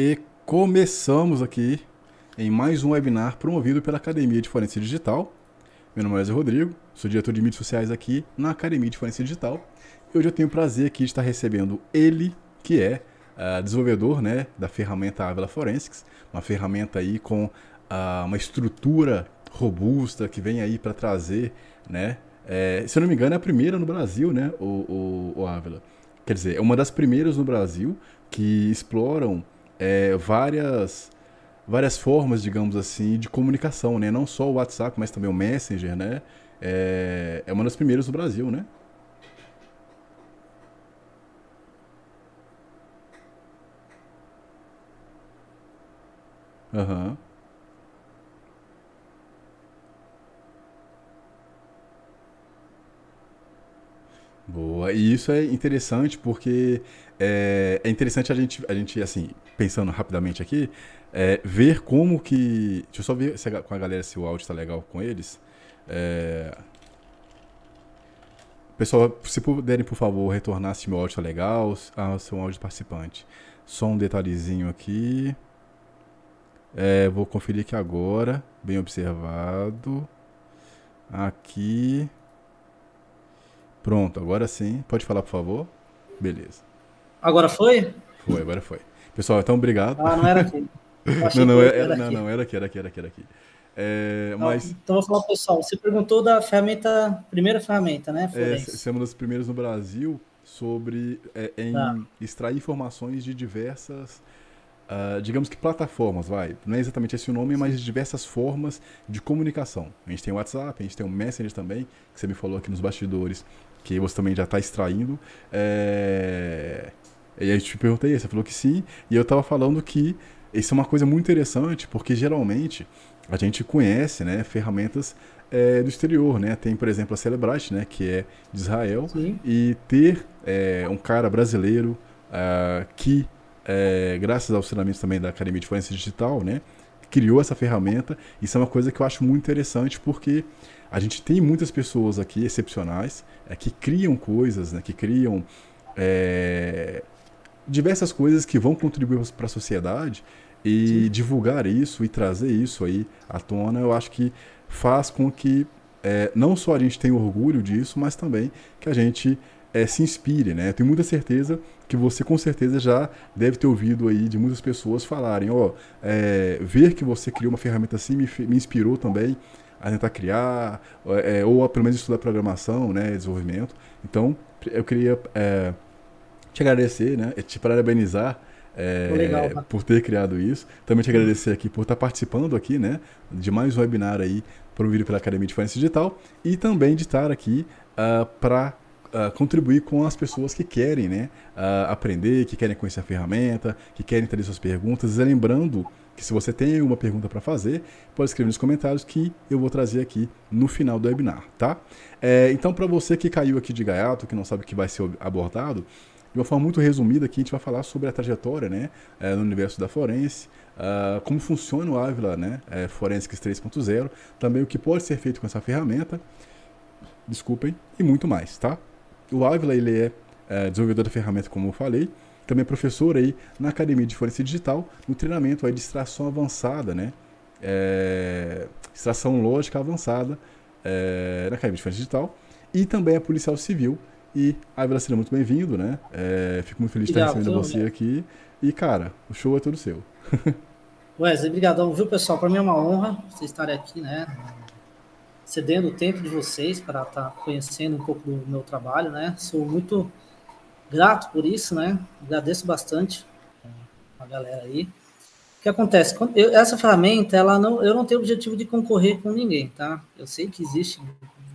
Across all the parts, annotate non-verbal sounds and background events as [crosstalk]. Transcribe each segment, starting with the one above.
E começamos aqui em mais um webinar promovido pela Academia de Forense Digital. Meu nome é Wesley Rodrigo, sou diretor de mídias sociais aqui na Academia de Forense Digital. E hoje eu tenho o prazer aqui de estar recebendo ele, que é uh, desenvolvedor né, da ferramenta Avila Forensics, uma ferramenta aí com uh, uma estrutura robusta que vem aí para trazer, né? É, se eu não me engano, é a primeira no Brasil, né, o, o, o Avila. Quer dizer, é uma das primeiras no Brasil que exploram é, várias várias formas, digamos assim, de comunicação, né? Não só o WhatsApp, mas também o Messenger, né? É, é uma das primeiras no Brasil, né? Aham. Uhum. Boa, e isso é interessante porque é, é, interessante a gente, a gente, assim, pensando rapidamente aqui, é, ver como que. Deixa eu só ver se, com a galera se o áudio está legal com eles. É, pessoal, se puderem, por favor, retornar se meu áudio está legal. Ah, seu áudio participante. Só um detalhezinho aqui. É, vou conferir aqui agora. Bem observado. Aqui. Pronto, agora sim. Pode falar, por favor? Beleza. Agora foi? Foi, agora foi. Pessoal, então obrigado. Ah, não era aqui. [laughs] Não, não, era, era, não, não, era aqui, era aqui, era aqui, era aqui. É, então, mas... então, vou falar pessoal. Você perguntou da ferramenta, primeira ferramenta, né? É, essa é uma das primeiras no Brasil sobre é, em tá. extrair informações de diversas, uh, digamos que plataformas, vai. Não é exatamente esse o nome, mas de diversas formas de comunicação. A gente tem o WhatsApp, a gente tem o Messenger também, que você me falou aqui nos bastidores que você também já está extraindo. É... E aí eu te perguntei, você falou que sim, e eu estava falando que isso é uma coisa muito interessante, porque geralmente a gente conhece né, ferramentas é, do exterior, né? Tem, por exemplo, a Celebrite, né, que é de Israel, sim. e ter é, um cara brasileiro uh, que, é, graças aos treinamentos também da Academia de Forense Digital, né, criou essa ferramenta, isso é uma coisa que eu acho muito interessante, porque a gente tem muitas pessoas aqui excepcionais é, que criam coisas, né, que criam é, diversas coisas que vão contribuir para a sociedade e Sim. divulgar isso e trazer isso aí à tona, eu acho que faz com que é, não só a gente tenha orgulho disso, mas também que a gente é, se inspire, né? Eu tenho muita certeza que você com certeza já deve ter ouvido aí de muitas pessoas falarem, ó, oh, é, ver que você criou uma ferramenta assim me, me inspirou também a tentar criar, é, ou pelo menos estudar programação, né, desenvolvimento. Então, eu queria é, te agradecer, né, te parabenizar é, Legal, por ter criado isso. Também te agradecer aqui por estar participando aqui, né, de mais um webinar aí promovido pela Academia de Forense Digital e também de estar aqui uh, para Uh, contribuir com as pessoas que querem né, uh, aprender, que querem conhecer a ferramenta, que querem entender suas perguntas. E lembrando que se você tem alguma pergunta para fazer, pode escrever nos comentários que eu vou trazer aqui no final do webinar, tá? É, então, para você que caiu aqui de gaiato, que não sabe o que vai ser abordado, de uma forma muito resumida aqui, a gente vai falar sobre a trajetória né, é, no universo da forense, uh, como funciona o Avila né, é, Forensics 3.0, também o que pode ser feito com essa ferramenta, desculpem, e muito mais, tá? O Avila ele é, é desenvolvedor da ferramenta, como eu falei, também é professor aí na Academia de Forense Digital, no treinamento aí de extração avançada, né? É, extração lógica avançada é, na Academia de Forense Digital. E também é policial civil. E Ávila, seja muito bem-vindo, né? É, fico muito feliz de estar recebendo você aqui. E, cara, o show é todo seu. [laughs] Wesley, obrigadão, viu, pessoal? Para mim é uma honra vocês estarem aqui, né? Cedendo o tempo de vocês para estar tá conhecendo um pouco do meu trabalho, né? Sou muito grato por isso, né? Agradeço bastante a galera aí. O que acontece? Eu, essa ferramenta, ela não, eu não tenho objetivo de concorrer com ninguém, tá? Eu sei que existem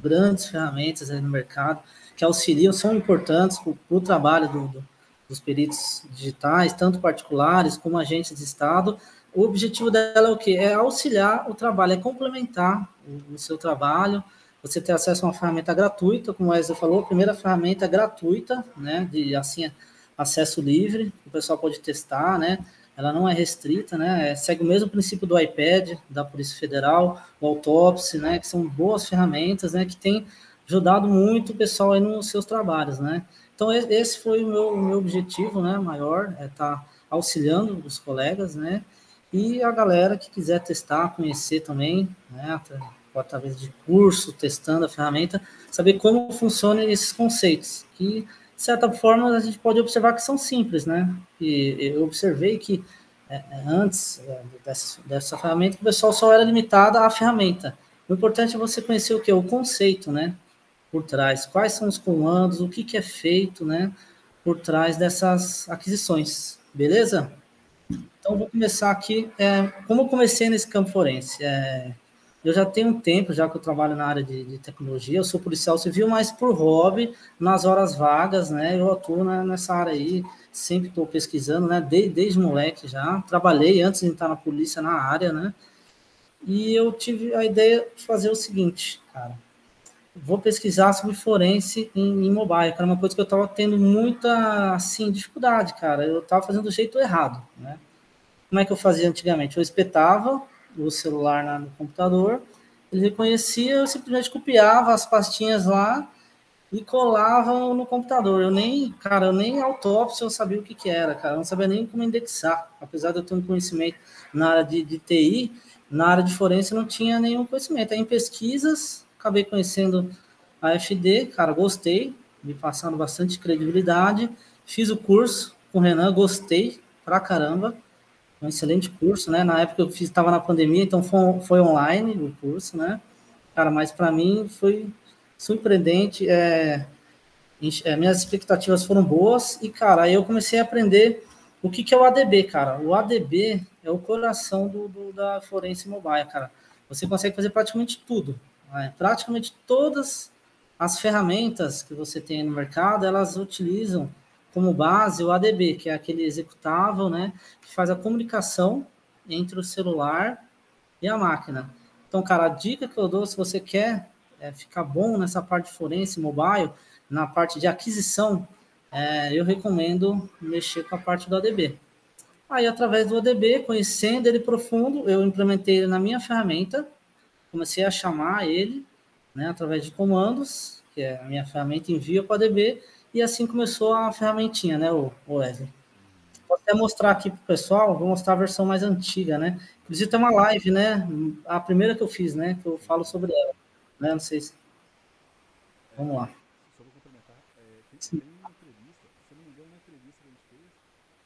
grandes ferramentas aí no mercado que auxiliam, são importantes para o trabalho do, do, dos peritos digitais, tanto particulares como agentes de Estado. O objetivo dela é o quê? É auxiliar o trabalho, é complementar o, o seu trabalho, você ter acesso a uma ferramenta gratuita, como o Wesley falou, a primeira ferramenta gratuita, né, de assim, acesso livre, o pessoal pode testar, né, ela não é restrita, né, é, segue o mesmo princípio do iPad, da Polícia Federal, o Autopsy, né, que são boas ferramentas, né, que tem ajudado muito o pessoal aí nos seus trabalhos, né. Então, esse foi o meu, o meu objetivo, né, maior, é estar tá auxiliando os colegas, né? E a galera que quiser testar, conhecer também, né? Através de curso, testando a ferramenta, saber como funcionam esses conceitos, que, de certa forma, a gente pode observar que são simples, né? E eu observei que é, é antes é, dessa, dessa ferramenta, o pessoal só era limitado à ferramenta. O importante é você conhecer o que? O conceito, né? Por trás. Quais são os comandos, o que, que é feito, né? Por trás dessas aquisições. Beleza? Então, vou começar aqui. É, como eu comecei nesse campo forense? É, eu já tenho um tempo, já que eu trabalho na área de, de, tecnologia, eu sou policial civil, mas por hobby, nas horas vagas, né? Eu atuo né, nessa área aí, sempre estou pesquisando, né? Desde, desde moleque já. Trabalhei antes de entrar na polícia na área, né? E eu tive a ideia de fazer o seguinte, cara. Vou pesquisar sobre forense em, em mobile, era uma coisa que eu estava tendo muita, assim, dificuldade, cara. Eu estava fazendo do jeito errado, né? Como é que eu fazia antigamente? Eu espetava o celular no computador, ele reconhecia, eu simplesmente copiava as pastinhas lá e colava no computador. Eu nem, cara, eu nem autópsia eu sabia o que, que era, cara. Eu não sabia nem como indexar. Apesar de eu ter um conhecimento na área de, de TI, na área de forense não tinha nenhum conhecimento. Aí em pesquisas, acabei conhecendo a FD, cara, gostei, me passando bastante credibilidade. Fiz o curso com o Renan, gostei pra caramba. Um excelente curso, né? Na época eu fiz, estava na pandemia, então foi, foi online o curso, né? Cara, mas para mim foi surpreendente. É, é, minhas expectativas foram boas e, cara, aí eu comecei a aprender o que, que é o ADB, cara. O ADB é o coração do, do da forense mobile, cara. Você consegue fazer praticamente tudo. Né? Praticamente todas as ferramentas que você tem no mercado, elas utilizam como base o ADB, que é aquele executável, né, que faz a comunicação entre o celular e a máquina. Então, cara, a dica que eu dou, se você quer é, ficar bom nessa parte forense mobile, na parte de aquisição, é, eu recomendo mexer com a parte do ADB. Aí, através do ADB, conhecendo ele profundo, eu implementei ele na minha ferramenta, comecei a chamar ele, né, através de comandos, que é a minha ferramenta envia para o ADB, e assim começou a ferramentinha, né, o, Wesley. Vou até mostrar aqui para o pessoal, vou mostrar a versão mais antiga, né? Inclusive tem uma live, né? A primeira que eu fiz, né? Que eu falo sobre ela. Né? Não sei se. Vamos lá. Só vou complementar. É, tem, Sim. tem uma entrevista, se não me engano, na entrevista que a gente fez,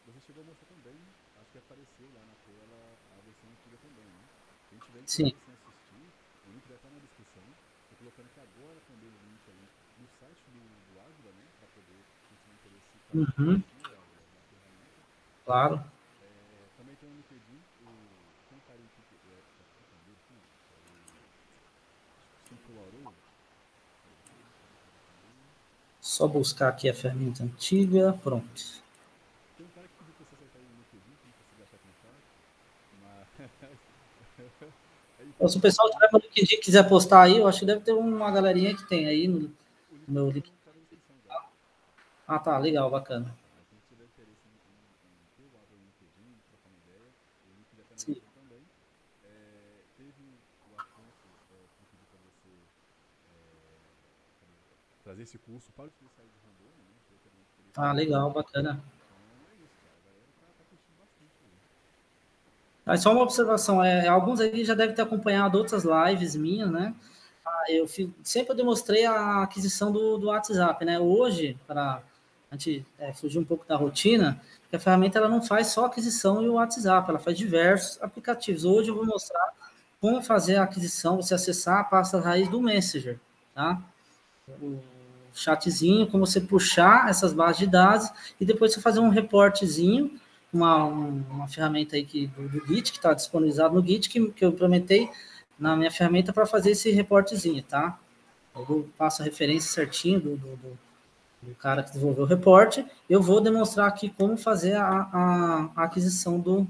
você chegou a mostrar também, acho que apareceu lá na tela a versão antiga também, né? Sim. Uhum. Claro. também tem um LinkedIn, o, tem um cara aqui que é, Só buscar aqui a ferramenta antiga, pronto. Um. [laughs] Então, se o pessoal tiver no LinkedIn quiser postar aí, eu acho que deve ter uma galerinha que tem aí no, no meu LinkedIn. Ah, tá, legal, bacana. Sim. Trazer esse curso para os policiais de Rondônia, né? Ah, legal, bacana. Mas só uma observação, é, alguns aí já devem ter acompanhado outras lives minhas, né? Ah, eu fiz, sempre eu demonstrei a aquisição do, do WhatsApp, né? Hoje, para a gente é, fugir um pouco da rotina, que a ferramenta ela não faz só aquisição e o WhatsApp, ela faz diversos aplicativos. Hoje eu vou mostrar como fazer a aquisição, você acessar a pasta raiz do Messenger, tá? O chatzinho, como você puxar essas bases de dados e depois você fazer um reportezinho, uma, uma ferramenta aí que, do, do Git, que está disponibilizado no Git, que, que eu implementei na minha ferramenta para fazer esse reportezinho, tá? Eu passo a referência certinho do, do, do do cara que desenvolveu o reporte, eu vou demonstrar aqui como fazer a, a, aquisição do,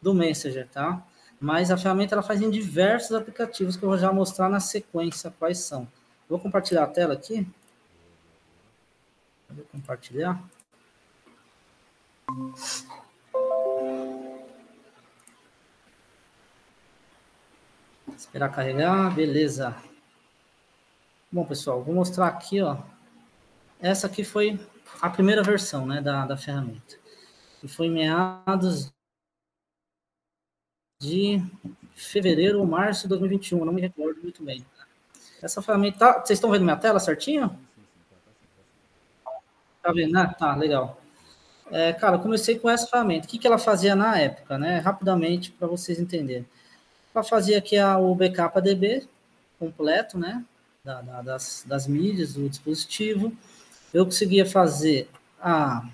do Messenger, tá? Mas a ferramenta ela faz em diversos aplicativos que eu vou já mostrar na sequência quais são. Vou compartilhar a tela aqui. Vou compartilhar. Esperar carregar, beleza. Bom, pessoal, vou mostrar aqui, ó, essa aqui foi a primeira versão né, da, da ferramenta. que foi em meados de fevereiro ou março de 2021, não me recordo muito bem. Essa ferramenta, tá, vocês estão vendo minha tela certinho? Tá vendo, né? Tá, legal. É, cara, eu comecei com essa ferramenta. O que, que ela fazia na época, né? Rapidamente, para vocês entenderem. Ela fazia aqui a, o backup ADB completo, né? Da, da, das, das mídias do dispositivo. Eu conseguia fazer a,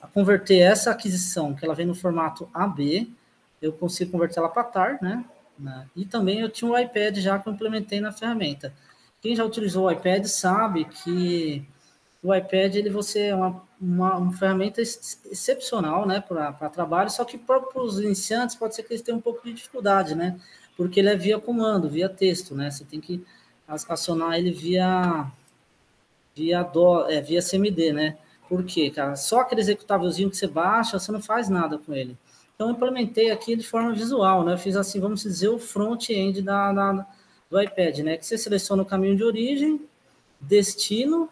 a converter essa aquisição, que ela vem no formato AB, eu consigo converter ela para TAR, né? E também eu tinha um iPad já que eu implementei na ferramenta. Quem já utilizou o iPad sabe que o iPad ele você é uma, uma, uma ferramenta ex excepcional, né, para trabalho. Só que para os iniciantes pode ser que eles tenham um pouco de dificuldade, né, porque ele é via comando, via texto, né. Você tem que acionar ele via via é, via CMD, né. Por quê, cara? Só aquele executávelzinho que você baixa, você não faz nada com ele. Então, eu implementei aqui de forma visual, né? Eu fiz assim, vamos dizer, o front-end da, da, do iPad, né? Que você seleciona o caminho de origem, destino,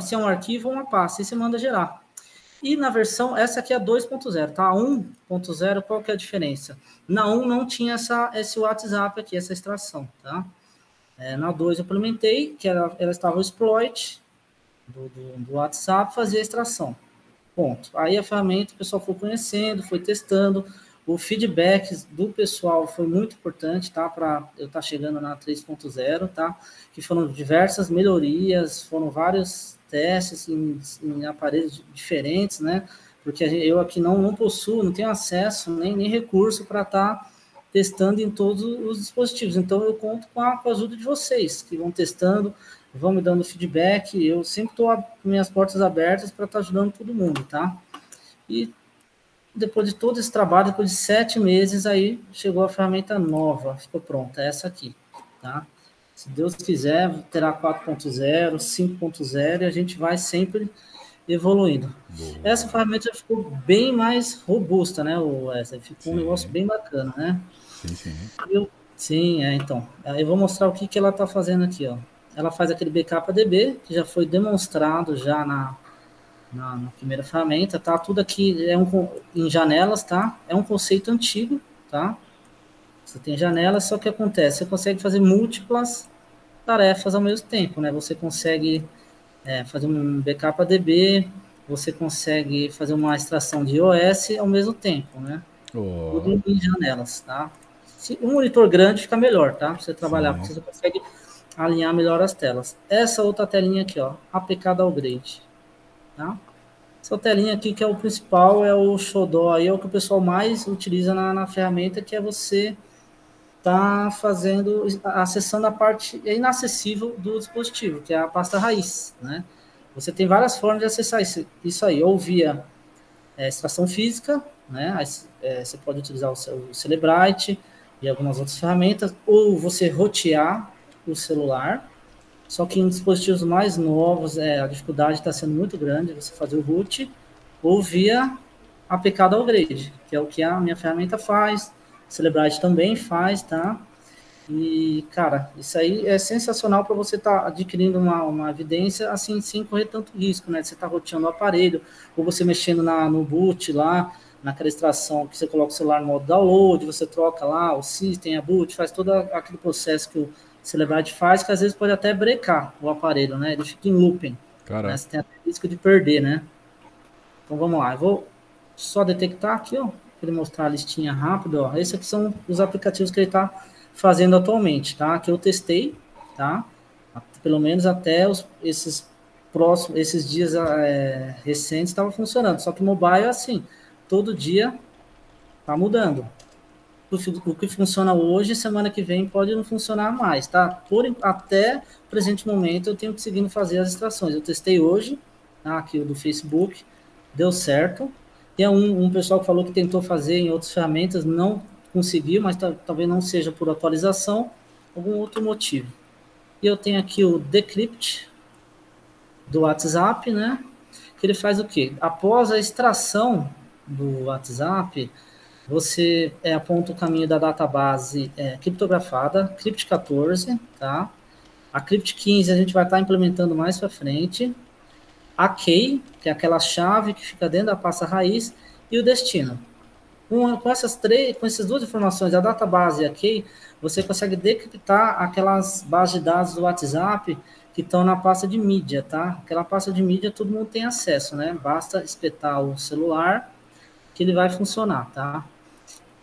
se é um arquivo ou uma pasta, e você manda gerar. E na versão, essa aqui é 2.0, tá? 1.0, qual que é a diferença? Na 1 não tinha essa, esse WhatsApp aqui, essa extração, tá? É, na 2 eu implementei, que ela, ela estava o exploit do, do, do WhatsApp, fazia a extração. Ponto. Aí a ferramenta o pessoal foi conhecendo, foi testando. O feedback do pessoal foi muito importante, tá? Para eu estar tá chegando na 3.0, tá? Que foram diversas melhorias, foram vários testes em, em aparelhos diferentes, né? Porque eu aqui não, não possuo, não tenho acesso nem, nem recurso para estar tá testando em todos os dispositivos. Então eu conto com a, com a ajuda de vocês, que vão testando, vão me dando feedback. Eu sempre estou com minhas portas abertas para estar tá ajudando todo mundo, tá? E depois de todo esse trabalho, depois de sete meses, aí chegou a ferramenta nova, ficou pronta, essa aqui, tá? Se Deus quiser, terá 4.0, 5.0 e a gente vai sempre evoluindo. Boa. Essa ferramenta já ficou bem mais robusta, né, Wesley? Ficou sim. um negócio bem bacana, né? Sim, sim. Eu, sim, é, então. Eu vou mostrar o que, que ela está fazendo aqui, ó ela faz aquele backup ADB, que já foi demonstrado já na, na, na, primeira ferramenta, tá? Tudo aqui é um, em janelas, tá? É um conceito antigo, tá? Você tem janelas, só que acontece, você consegue fazer múltiplas tarefas ao mesmo tempo, né? Você consegue é, fazer um backup ADB, você consegue fazer uma extração de iOS ao mesmo tempo, né? Oh. Tudo em janelas, tá? Se um monitor grande fica melhor, tá? Pra você trabalhar, Sim. porque você consegue alinhar melhor as telas. Essa outra telinha aqui, ó, APK Downgrade, tá? Essa telinha aqui que é o principal, é o Xodó, aí é o que o pessoal mais utiliza na, na ferramenta, que é você tá fazendo, acessando a parte inacessível do dispositivo, que é a pasta raiz, né? Você tem várias formas de acessar isso, isso aí, ou via é, extração física, né? Aí, é, você pode utilizar o, o Celebrite e algumas outras ferramentas, ou você rotear o celular. Só que em dispositivos mais novos, é, a dificuldade está sendo muito grande você fazer o root ou via APK downgrade, que é o que a minha ferramenta faz, Celebrite também faz, tá? E, cara, isso aí é sensacional para você estar tá adquirindo uma, uma evidência assim, sem correr tanto risco, né? Você está roteando o aparelho, ou você mexendo na, no boot lá, naquela extração que você coloca o celular no modo download, você troca lá o system, a boot, faz todo aquele processo que o Celebrite faz, que às vezes pode até brecar o aparelho, né? Ele fica em looping. Né? Você tem até risco de perder, né? Então vamos lá, eu vou só detectar aqui, ó, para ele mostrar a listinha rápido, ó. Esses aqui são os aplicativos que ele está fazendo atualmente, tá? Que eu testei, tá? Pelo menos até os, esses próximos, esses dias é, recentes estava funcionando. Só que mobile é assim, todo dia tá mudando o que funciona hoje, semana que vem pode não funcionar mais, tá? Por, até o presente momento eu tenho conseguindo fazer as extrações. Eu testei hoje, tá? aqui o do Facebook, deu certo. Tem um, um pessoal que falou que tentou fazer em outras ferramentas, não conseguiu, mas talvez não seja por atualização, algum outro motivo. E eu tenho aqui o Decrypt do WhatsApp, né? Que ele faz o quê? Após a extração do WhatsApp, você é, aponta o caminho da database é, criptografada, Crypt 14, tá? A Crypt 15 a gente vai estar tá implementando mais para frente. a key, que é aquela chave que fica dentro da pasta raiz, e o destino. Com, com essas três, com essas duas informações, a database e a key, você consegue decriptar aquelas bases de dados do WhatsApp que estão na pasta de mídia, tá? Aquela pasta de mídia todo mundo tem acesso, né? Basta espetar o celular que ele vai funcionar, tá?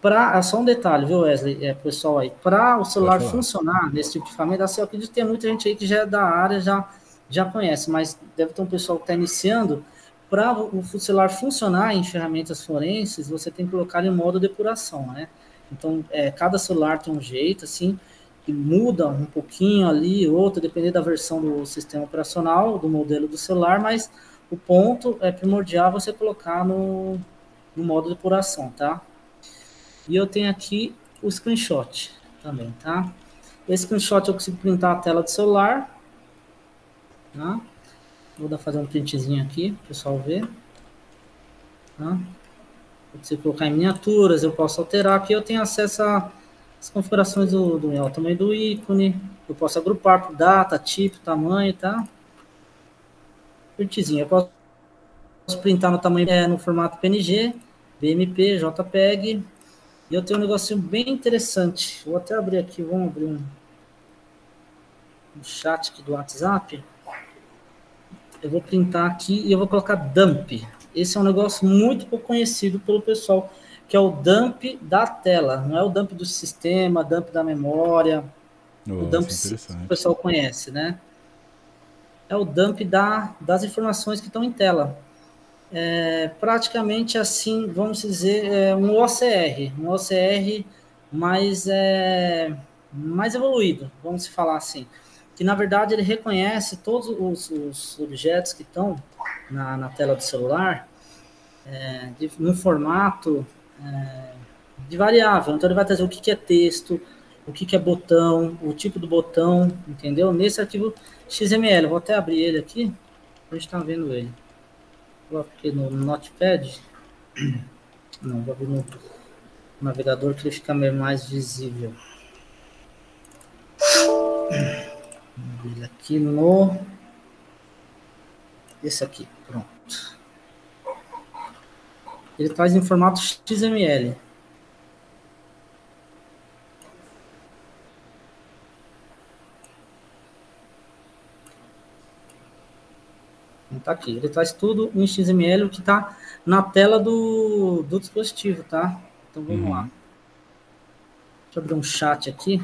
Para é só um detalhe, viu, Wesley, é, pessoal aí, para o celular funcionar nesse tipo de ferramenta, assim, eu acredito que tem muita gente aí que já é da área, já já conhece, mas deve ter um pessoal que está iniciando. Para o celular funcionar em ferramentas forenses, você tem que colocar em modo depuração, né? Então, é, cada celular tem um jeito, assim, que muda um pouquinho ali, outro, dependendo da versão do sistema operacional, do modelo do celular, mas o ponto é primordial você colocar no, no modo depuração, tá? E eu tenho aqui o screenshot também, tá? Esse screenshot eu consigo printar a tela do celular, Tá? Vou dar fazer um printzinho aqui, para o pessoal ver. Tá? Se colocar em miniaturas, eu posso alterar. Aqui eu tenho acesso às configurações do, do o tamanho do ícone. Eu posso agrupar por data, tipo, tamanho, tá? Printzinho. Eu posso printar no tamanho, é, no formato PNG, BMP, JPEG. E eu tenho um negocinho bem interessante. Vou até abrir aqui, vamos abrir um, um chat aqui do WhatsApp eu vou printar aqui e eu vou colocar dump. Esse é um negócio muito pouco conhecido pelo pessoal, que é o dump da tela. Não é o dump do sistema, dump da memória. Oh, o dump que o pessoal conhece, né? É o dump da, das informações que estão em tela. É, praticamente assim, vamos dizer, é um OCR, um OCR mais, é, mais evoluído, vamos falar assim que na verdade ele reconhece todos os, os objetos que estão na, na, tela do celular é, de, no formato é, de variável. Então ele vai trazer o que, que é texto, o que, que é botão, o tipo do botão, entendeu? Nesse arquivo XML, vou até abrir ele aqui, a gente está vendo ele. Vou aqui no, no Notepad, não, vou abrir no navegador que ele fica mais visível ele aqui no. Esse aqui, pronto. Ele traz em formato XML. Tá aqui. Ele traz tudo em XML, que está na tela do, do dispositivo, tá? Então vamos uhum. lá. Deixa eu abrir um chat aqui.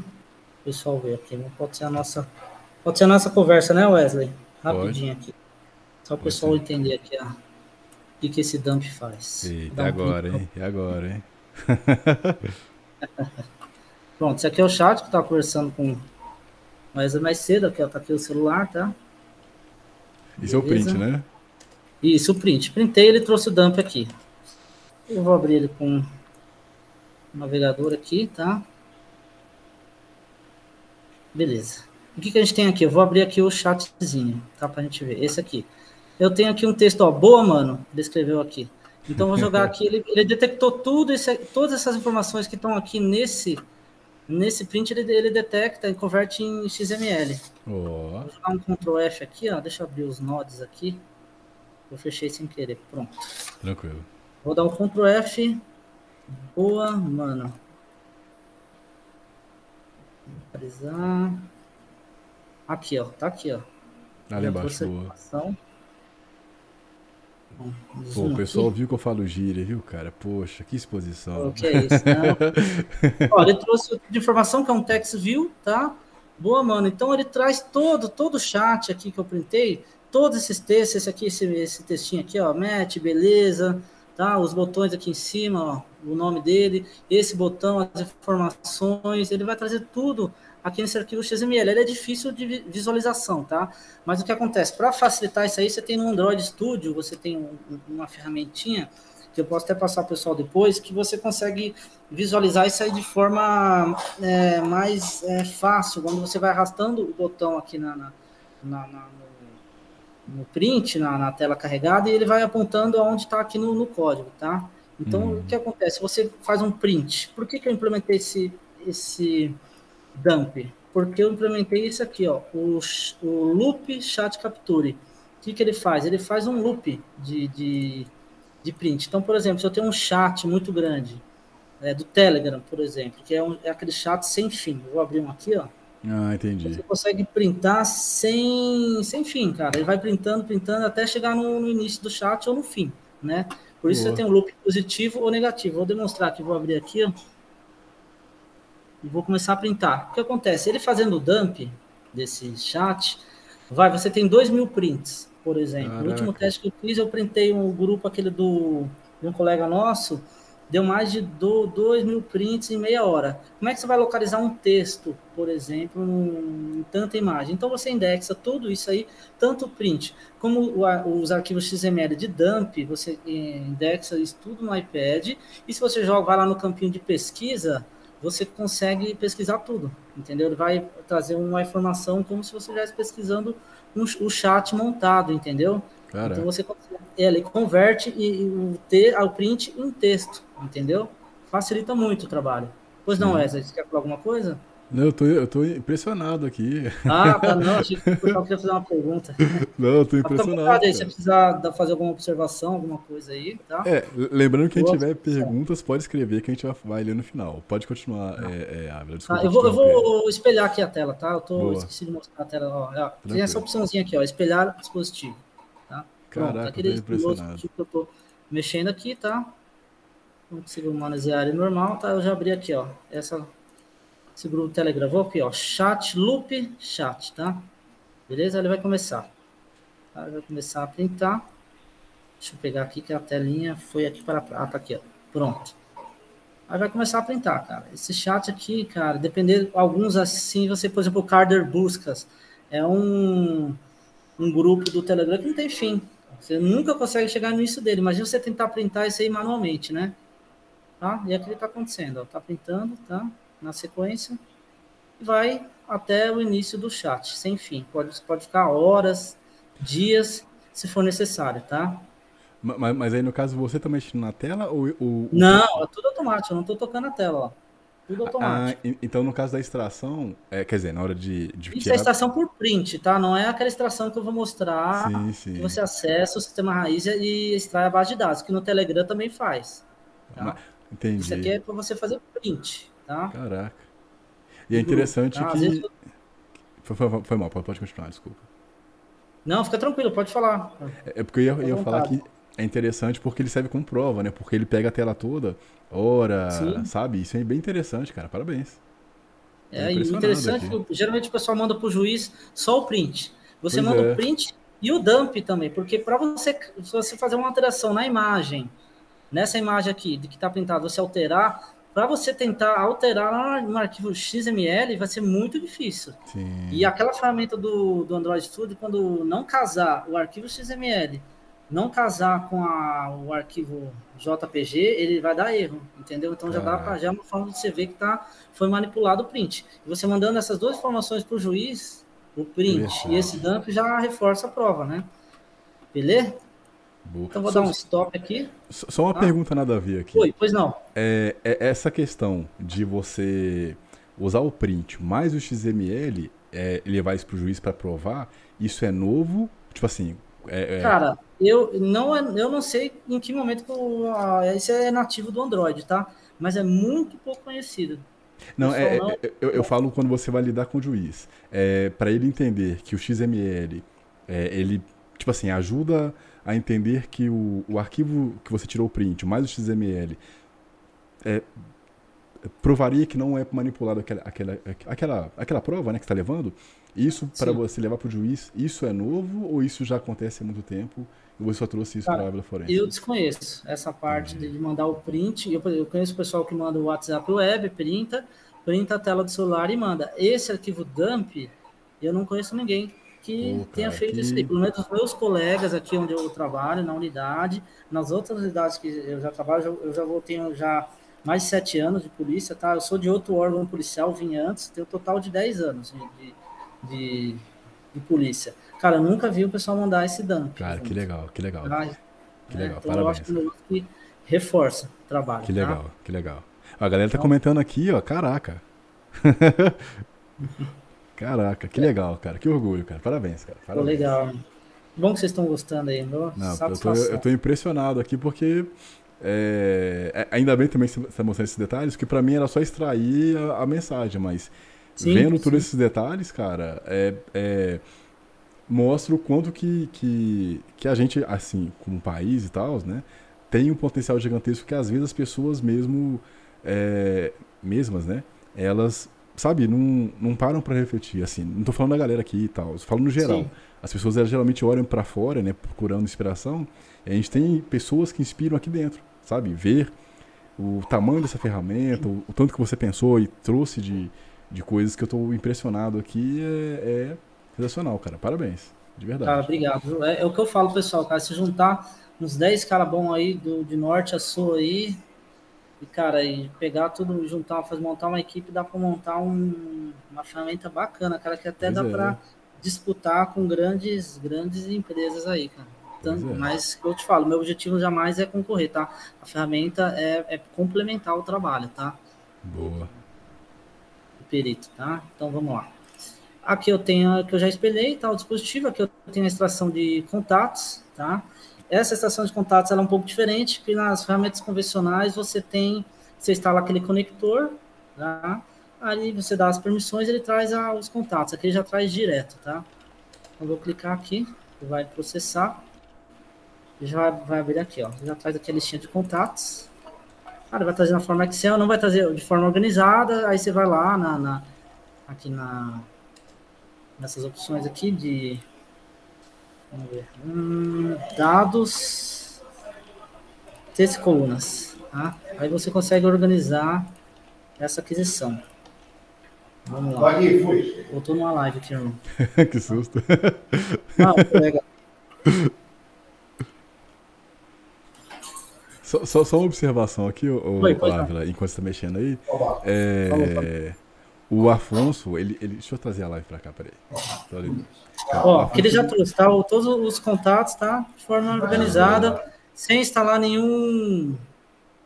O pessoal ver aqui. Pode ser a nossa Pode ser a nossa conversa, né, Wesley? Rapidinho Pode. aqui. Só o pessoal ser. entender aqui ó, o que, que esse dump faz. Eita, um agora, hein? E agora, hein? [laughs] Pronto, esse aqui é o chat que eu tava conversando com o Wesley mais cedo. Aqui, ó, tá aqui o celular, tá? Isso é o print, né? Isso, o print. Printei, ele trouxe o dump aqui. Eu vou abrir ele com o navegador aqui, tá? Beleza. O que, que a gente tem aqui? Eu vou abrir aqui o chatzinho, tá? Pra gente ver. Esse aqui. Eu tenho aqui um texto, ó. Boa, mano. Ele escreveu aqui. Então, vou jogar [laughs] aqui. Ele, ele detectou tudo esse, todas essas informações que estão aqui nesse, nesse print. Ele, ele detecta e converte em XML. Oh. Vou jogar um Ctrl F aqui, ó. Deixa eu abrir os nodes aqui. Eu fechei sem querer. Pronto. Tranquilo. Vou dar um Ctrl F. Boa, mano. Vou Aqui, ó. Tá aqui, ó. Ali embaixo, boa. Pô, o pessoal viu que eu falo gíria, viu, cara? Poxa, que exposição. O que é isso, né? [laughs] ó, ele trouxe de informação que é um text view, tá? Boa, mano. Então ele traz todo, todo o chat aqui que eu printei, todos esses textos, esse aqui, esse, esse textinho aqui, ó, match, beleza, tá? Os botões aqui em cima, ó, o nome dele, esse botão, as informações, ele vai trazer tudo aqui nesse arquivo XML. Ele é difícil de visualização, tá? Mas o que acontece? Para facilitar isso aí, você tem no Android Studio, você tem um, uma ferramentinha que eu posso até passar para o pessoal depois, que você consegue visualizar isso aí de forma é, mais é, fácil, quando você vai arrastando o botão aqui na, na, na, na no, no, print, na, tela carregada, e ele vai apontando aonde está aqui no, no, código, tá? Então, hum. o que acontece? Você faz um print. Por que, que eu implementei esse, esse, dump, porque eu implementei isso aqui, ó, o, o loop chat capture, que, que ele faz? Ele faz um loop de, de, de print. Então, por exemplo, se eu tenho um chat muito grande, é, do Telegram, por exemplo, que é, um, é aquele chat sem fim. Eu vou abrir um aqui, ó. Ah, entendi. Você consegue printar sem, sem fim, cara. Ele vai printando, printando até chegar no, no início do chat ou no fim, né? Por isso Boa. você tem um loop positivo ou negativo. Vou demonstrar aqui, vou abrir aqui, ó. E vou começar a printar. O que acontece? Ele fazendo o dump desse chat, vai, você tem dois mil prints, por exemplo. Caraca. No último teste que eu fiz, eu printei um grupo aquele do de um colega nosso, deu mais de 2 mil prints em meia hora. Como é que você vai localizar um texto, por exemplo, em tanta imagem? Então você indexa tudo isso aí, tanto o print como o, os arquivos XML de dump, você eh, indexa isso tudo no iPad, e se você joga vai lá no campinho de pesquisa, você consegue pesquisar tudo, entendeu? Ele vai trazer uma informação como se você estivesse pesquisando um, o chat montado, entendeu? Caraca. Então você ele converte e, e o, te, o print em texto, entendeu? Facilita muito o trabalho. Pois não, Wesley, você quer falar alguma coisa? Não, eu tô, eu tô impressionado aqui. Ah, tá, [laughs] não, achei que queria fazer uma pergunta. Não, eu tô impressionado. Aí, se você precisar fazer alguma observação, alguma coisa aí, tá? É, lembrando que quem tiver perguntas, pode escrever que a gente vai ler no final. Pode continuar, tá. é, é, Ávila, desculpa. Ah, eu, vou, eu vou espelhar aqui a tela, tá? Eu tô, esqueci de mostrar a tela. Ó, tem essa opçãozinha aqui, ó, espelhar dispositivo. Caraca, Pronto, aquele impressionado. que eu tô mexendo aqui, tá? Não consigo manusear ele normal, tá? Eu já abri aqui, ó. Essa, esse grupo Telegram. Vou aqui, ó. Chat, loop, chat, tá? Beleza? Ele vai começar. Tá? Ele vai começar a printar. Deixa eu pegar aqui que a telinha foi aqui para ah, tá aqui, ó. Pronto. Aí vai começar a printar, cara. Esse chat aqui, cara, dependendo, alguns assim, você, por exemplo, o Carder Buscas, é um, um grupo do Telegram que não tem fim. Você nunca consegue chegar no início dele. Imagina você tentar printar isso aí manualmente, né? Tá? E aqui está acontecendo. Ó. Tá printando, tá? Na sequência. E vai até o início do chat, sem fim. Pode, pode ficar horas, dias, se for necessário, tá? Mas, mas aí, no caso, você está mexendo na tela ou... ou... Não, é tudo automático. Eu não estou tocando a tela, ó. Tudo ah, automático. Ah, então, no caso da extração, é, quer dizer, na hora de. de Isso tirar... é extração por print, tá? Não é aquela extração que eu vou mostrar. Sim, sim. Você acessa o sistema raiz e extrai a base de dados, que no Telegram também faz. Tá? Entendi. Isso aqui é para você fazer print, tá? Caraca. E é interessante tá? que. Foi, foi, foi, mal, pode, continuar, desculpa. Não, fica tranquilo, pode falar. É, é porque eu ia, ia falar que é interessante porque ele serve como prova, né? Porque ele pega a tela toda, ora, Sim. sabe? Isso é bem interessante, cara. Parabéns. É, interessante, aqui. geralmente o pessoal manda para o juiz só o print. Você pois manda é. o print e o dump também, porque para você, você fazer uma alteração na imagem, nessa imagem aqui, de que está pintado, você alterar, para você tentar alterar no arquivo XML vai ser muito difícil. Sim. E aquela ferramenta do, do Android Studio, quando não casar o arquivo XML não casar com a, o arquivo JPG, ele vai dar erro, entendeu? Então já dá para já é uma forma de você ver que tá, foi manipulado o print. E você mandando essas duas informações para o juiz, o print e esse dump já reforça a prova, né? Beleza? Boa. Então vou só, dar um stop aqui. Só uma tá? pergunta nada a ver aqui. Oi, pois não. É, é essa questão de você usar o print mais o XML, é, levar isso para o juiz para provar, isso é novo? Tipo assim, é, é... Cara, eu não, eu não sei em que momento que eu, esse é nativo do Android, tá? Mas é muito pouco conhecido. Não, é, não... É, eu, eu, falo quando você vai lidar com o juiz. É, para ele entender que o XML, é, ele, tipo assim, ajuda a entender que o, o arquivo que você tirou o print, mais o XML, é, provaria que não é manipulado aquela, aquela, aquela, aquela prova né, que está levando. Isso, para você levar para o juiz, isso é novo ou isso já acontece há muito tempo e você só trouxe isso para a Ávila Forense? Eu desconheço essa parte Entendi. de mandar o print. Eu, eu conheço o pessoal que manda o WhatsApp web, printa, printa a tela do celular e manda. Esse arquivo dump, eu não conheço ninguém que Pô, tenha feito que... isso aí. Pelo menos os meus colegas aqui onde eu trabalho, na unidade, nas outras unidades que eu já trabalho, eu já vou, tenho já mais de sete anos de polícia, tá? Eu sou de outro órgão policial, vim antes, tenho um total de dez anos de, de, de, polícia. Cara, eu nunca vi o pessoal mandar esse dump. Cara, que legal, que legal. Ah, que legal, então parabéns. Eu acho que, que reforça o trabalho. Que legal, tá? que legal. A galera tá então, comentando aqui, ó, caraca. [laughs] caraca, que legal, cara, que orgulho, cara. Parabéns, cara. Parabéns. legal. Bom que vocês estão gostando aí, meu. Não, eu, tô, eu tô impressionado aqui porque é, é ainda bem também você está mostrando esses detalhes, que para mim era só extrair a, a mensagem, mas sim, vendo sim. todos esses detalhes, cara, é, é, mostra o quanto que, que, que a gente, assim, como país e tal, né, tem um potencial gigantesco que às vezes as pessoas mesmo, é, mesmas, né, elas, sabe, não, não param para refletir, assim, não tô falando da galera aqui e tal, tô falando no geral. Sim. As pessoas elas geralmente olham para fora, né, procurando inspiração, e a gente tem pessoas que inspiram aqui dentro, sabe, ver o tamanho dessa ferramenta, o, o tanto que você pensou e trouxe de, de coisas que eu estou impressionado aqui é, é sensacional, cara. Parabéns, de verdade. Cara, obrigado. É, é, o que eu falo, pessoal, cara, se juntar uns 10 caras bons aí, do, de norte a sul aí, e, cara, e pegar tudo, juntar, fazer, montar uma equipe, dá para montar um, uma ferramenta bacana, cara, que até pois dá é. para disputar com grandes, grandes empresas aí, cara. Tanto, é. Mas eu te falo, meu objetivo jamais é concorrer, tá? A ferramenta é, é complementar o trabalho, tá? Boa. O perito, tá? Então vamos lá. Aqui eu tenho, que eu já espelhei, tá? O dispositivo, aqui eu tenho a extração de contatos, tá? Essa extração de contatos é um pouco diferente, porque nas ferramentas convencionais você tem, você instala aquele conector, tá? Aí você dá as permissões, ele traz a, os contatos. Aqui ele já traz direto, tá? Eu vou clicar aqui, vai processar. Já vai abrir aqui, ó. Já traz aqui a listinha de contatos. Cara, vai trazer na forma Excel, não vai trazer de forma organizada. Aí você vai lá na, na aqui na nessas opções aqui de vamos ver, hum, dados, texto colunas, tá? Aí você consegue organizar essa aquisição. Vamos lá. Eu tô numa live aqui, irmão. [laughs] que susto. Não, pega. Só, só, só, uma observação aqui, ô, Oi, Ávila, enquanto você está mexendo aí. É, o Afonso, ele, ele. Deixa eu trazer a live para cá, peraí. Ó, Afonso... ele já trouxe, tá? Todos os contatos, tá? De forma organizada, sem instalar nenhum,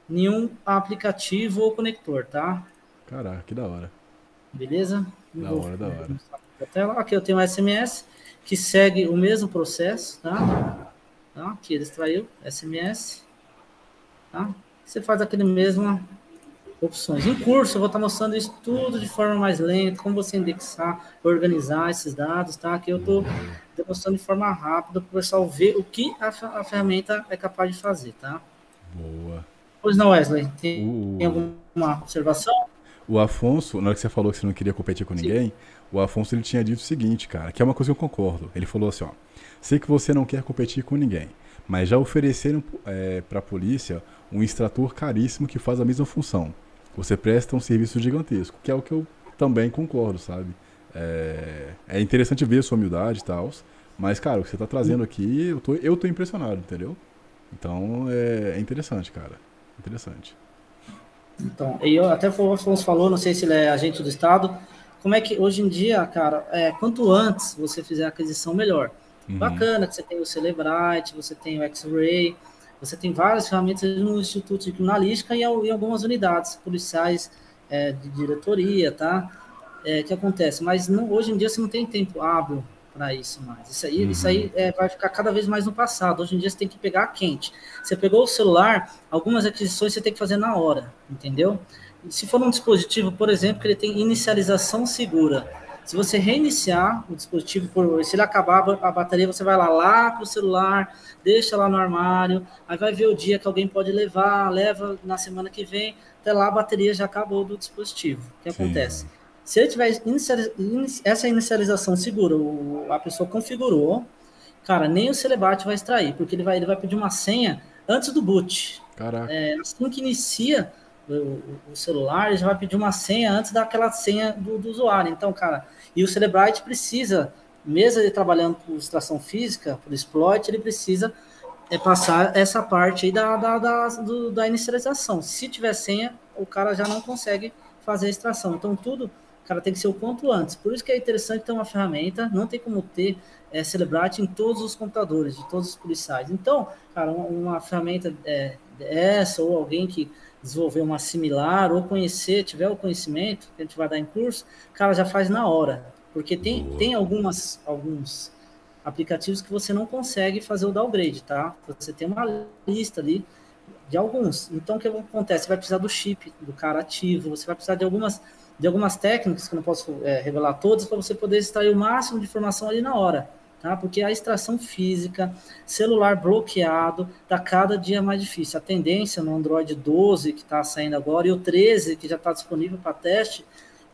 nenhum aplicativo ou conector, tá? Caraca, que da hora. Beleza? Da hora, da hora. Até lá, aqui eu tenho um SMS que segue o mesmo processo, tá? tá? Aqui ele extraiu SMS. Tá? Você faz aquele mesmo opções. Em curso, eu vou estar mostrando isso tudo de forma mais lenta, como você indexar, organizar esses dados, tá? Aqui eu estou demonstrando de forma rápida para o pessoal ver o que a, a, ferramenta é capaz de fazer, tá? Boa. Pois não, Wesley, tem, uh, tem alguma observação? O Afonso, na hora que você falou que você não queria competir com Sim. ninguém, o Afonso ele tinha dito o seguinte, cara, que é uma coisa que eu concordo. Ele falou assim, ó, sei que você não quer competir com ninguém, mas já ofereceram é, para a polícia um extrator caríssimo que faz a mesma função. Você presta um serviço gigantesco, que é o que eu também concordo, sabe? É, é interessante ver a sua humildade e tal, mas, cara, o que você está trazendo aqui, eu tô, eu tô impressionado, entendeu? Então, é, é interessante, cara. Interessante. Então, e eu até o Afonso falou, não sei se ele é agente do Estado, como é que hoje em dia, cara, é, quanto antes você fizer a aquisição, melhor. Uhum. Bacana que você tem o Celebrite, você tem o X-Ray, você tem várias ferramentas no Instituto de Criminalística e em algumas unidades policiais é, de diretoria, tá? É, que acontece, mas não, hoje em dia você não tem tempo hábil para isso mais. Isso aí, uhum. isso aí é, vai ficar cada vez mais no passado. Hoje em dia você tem que pegar quente. Você pegou o celular, algumas aquisições você tem que fazer na hora, entendeu? Se for um dispositivo, por exemplo, que ele tem inicialização segura, se você reiniciar o dispositivo, por, se ele acabar a bateria, você vai lá, lá para o celular, deixa lá no armário, aí vai ver o dia que alguém pode levar, leva na semana que vem, até lá a bateria já acabou do dispositivo. O que Sim. acontece? Se ele tiver essa inicialização segura, a pessoa configurou, cara, nem o Celebat vai extrair, porque ele vai, ele vai pedir uma senha antes do boot. Caraca. É, assim que inicia o, o, celular, ele já vai pedir uma senha antes daquela senha do, do usuário. Então, cara, e o Celebrite precisa, mesmo ele trabalhando por extração física, por exploit, ele precisa é, passar essa parte aí da, da, da, do, da inicialização. Se tiver senha, o cara já não consegue fazer a extração. Então, tudo cara tem que ser o quanto antes. Por isso que é interessante ter uma ferramenta, não tem como ter é, Celebrite em todos os computadores, de todos os policiais. Então, cara, uma, uma ferramenta é, essa, ou alguém que desenvolver uma similar, ou conhecer, tiver o conhecimento, que a gente vai dar em curso, cara, já faz na hora. Porque tem, tem algumas, alguns aplicativos que você não consegue fazer o downgrade, tá? Você tem uma lista ali de alguns. Então, o que acontece? Você vai precisar do chip do cara ativo, você vai precisar de algumas, de algumas técnicas, que eu não posso é, revelar todas, para você poder extrair o máximo de informação ali na hora. Tá? Porque a extração física, celular bloqueado, está cada dia mais difícil. A tendência no Android 12, que está saindo agora, e o 13, que já está disponível para teste,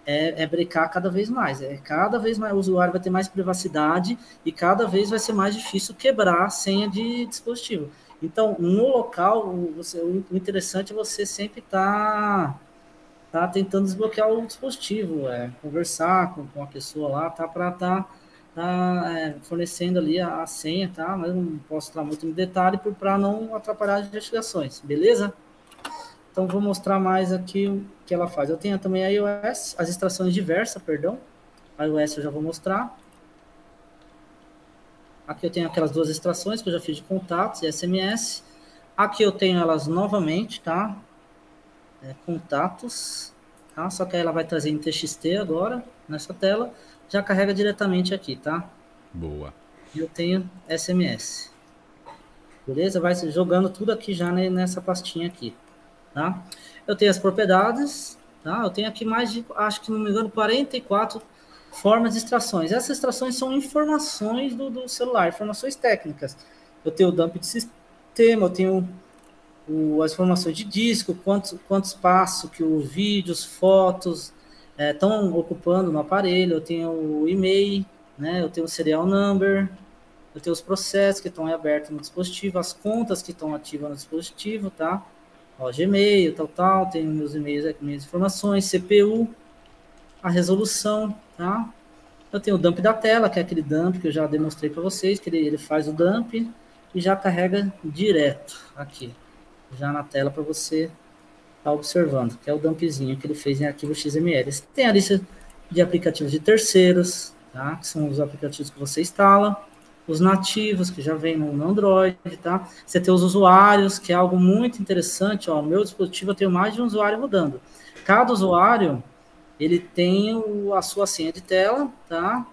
é, é brecar cada vez mais. É cada vez mais o usuário vai ter mais privacidade e cada vez vai ser mais difícil quebrar a senha de dispositivo. Então, no local, você, o interessante é você sempre estar tá, tá tentando desbloquear o dispositivo, é, conversar com, com a pessoa lá, tá, para estar tá, tá, é, fornecendo ali a, a, senha, tá? Mas não posso entrar muito em detalhe para não atrapalhar as investigações, beleza? Então, vou mostrar mais aqui o que ela faz. Eu tenho também a iOS, as extrações diversas, perdão. A iOS eu já vou mostrar. Aqui eu tenho aquelas duas extrações que eu já fiz de contatos e SMS. Aqui eu tenho elas novamente, tá? É, contatos, tá? Só que aí ela vai trazer em TXT agora, nessa tela. Já carrega diretamente aqui, tá? Boa. Eu tenho SMS. Beleza? Vai jogando tudo aqui já nessa pastinha aqui, tá? Eu tenho as propriedades, tá? Eu tenho aqui mais de, acho que não me engano, 44 formas de extrações. Essas extrações são informações do, do celular, informações técnicas. Eu tenho o dump de sistema, eu tenho o, as informações de disco, quanto, quanto espaço que os vídeos, fotos estão é, ocupando no aparelho, eu tenho o e-mail, né, eu tenho o serial number, eu tenho os processos que estão abertos no dispositivo, as contas que estão ativas no dispositivo, tá? Ó, Gmail, tal, tal, tenho meus e-mails aqui, minhas informações, CPU, a resolução, tá? Eu tenho o dump da tela, que é aquele dump que eu já demonstrei para vocês, que ele, ele faz o dump e já carrega direto aqui, já na tela para você estar tá observando, que é o dumpzinho que ele fez em arquivo XML. Tem a lista de aplicativos de terceiros, tá? Que são os aplicativos que você instala, os nativos que já vem no Android, tá? Você tem os usuários, que é algo muito interessante, ó, meu dispositivo eu tenho mais de um usuário rodando. Cada usuário ele tem o, a sua senha de tela, tá?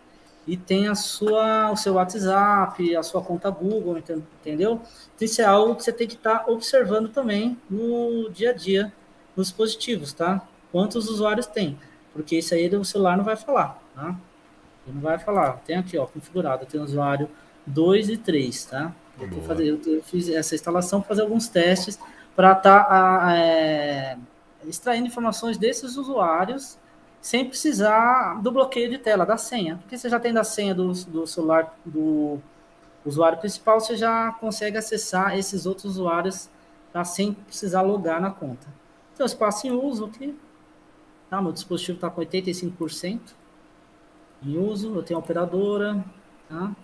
E tem a sua, o seu WhatsApp, a sua conta Google, entendeu? Então, isso é algo que você tem que estar tá observando também no dia a dia nos dispositivos, tá? Quantos usuários tem? Porque isso aí o celular não vai falar, tá? Ele não vai falar. Tem aqui, ó, configurado. Tem usuário 2 e 3, tá? Eu, fazer, eu, eu, fiz essa instalação para fazer alguns testes para estar tá, é, extraindo informações desses usuários sem precisar do bloqueio de tela, da senha. Porque você já tem da senha do, do celular do usuário principal, você já consegue acessar esses outros usuários tá, sem precisar logar na conta. Então, espaço em uso aqui. Tá, meu dispositivo está com 85% em uso. Eu tenho a operadora. Tá?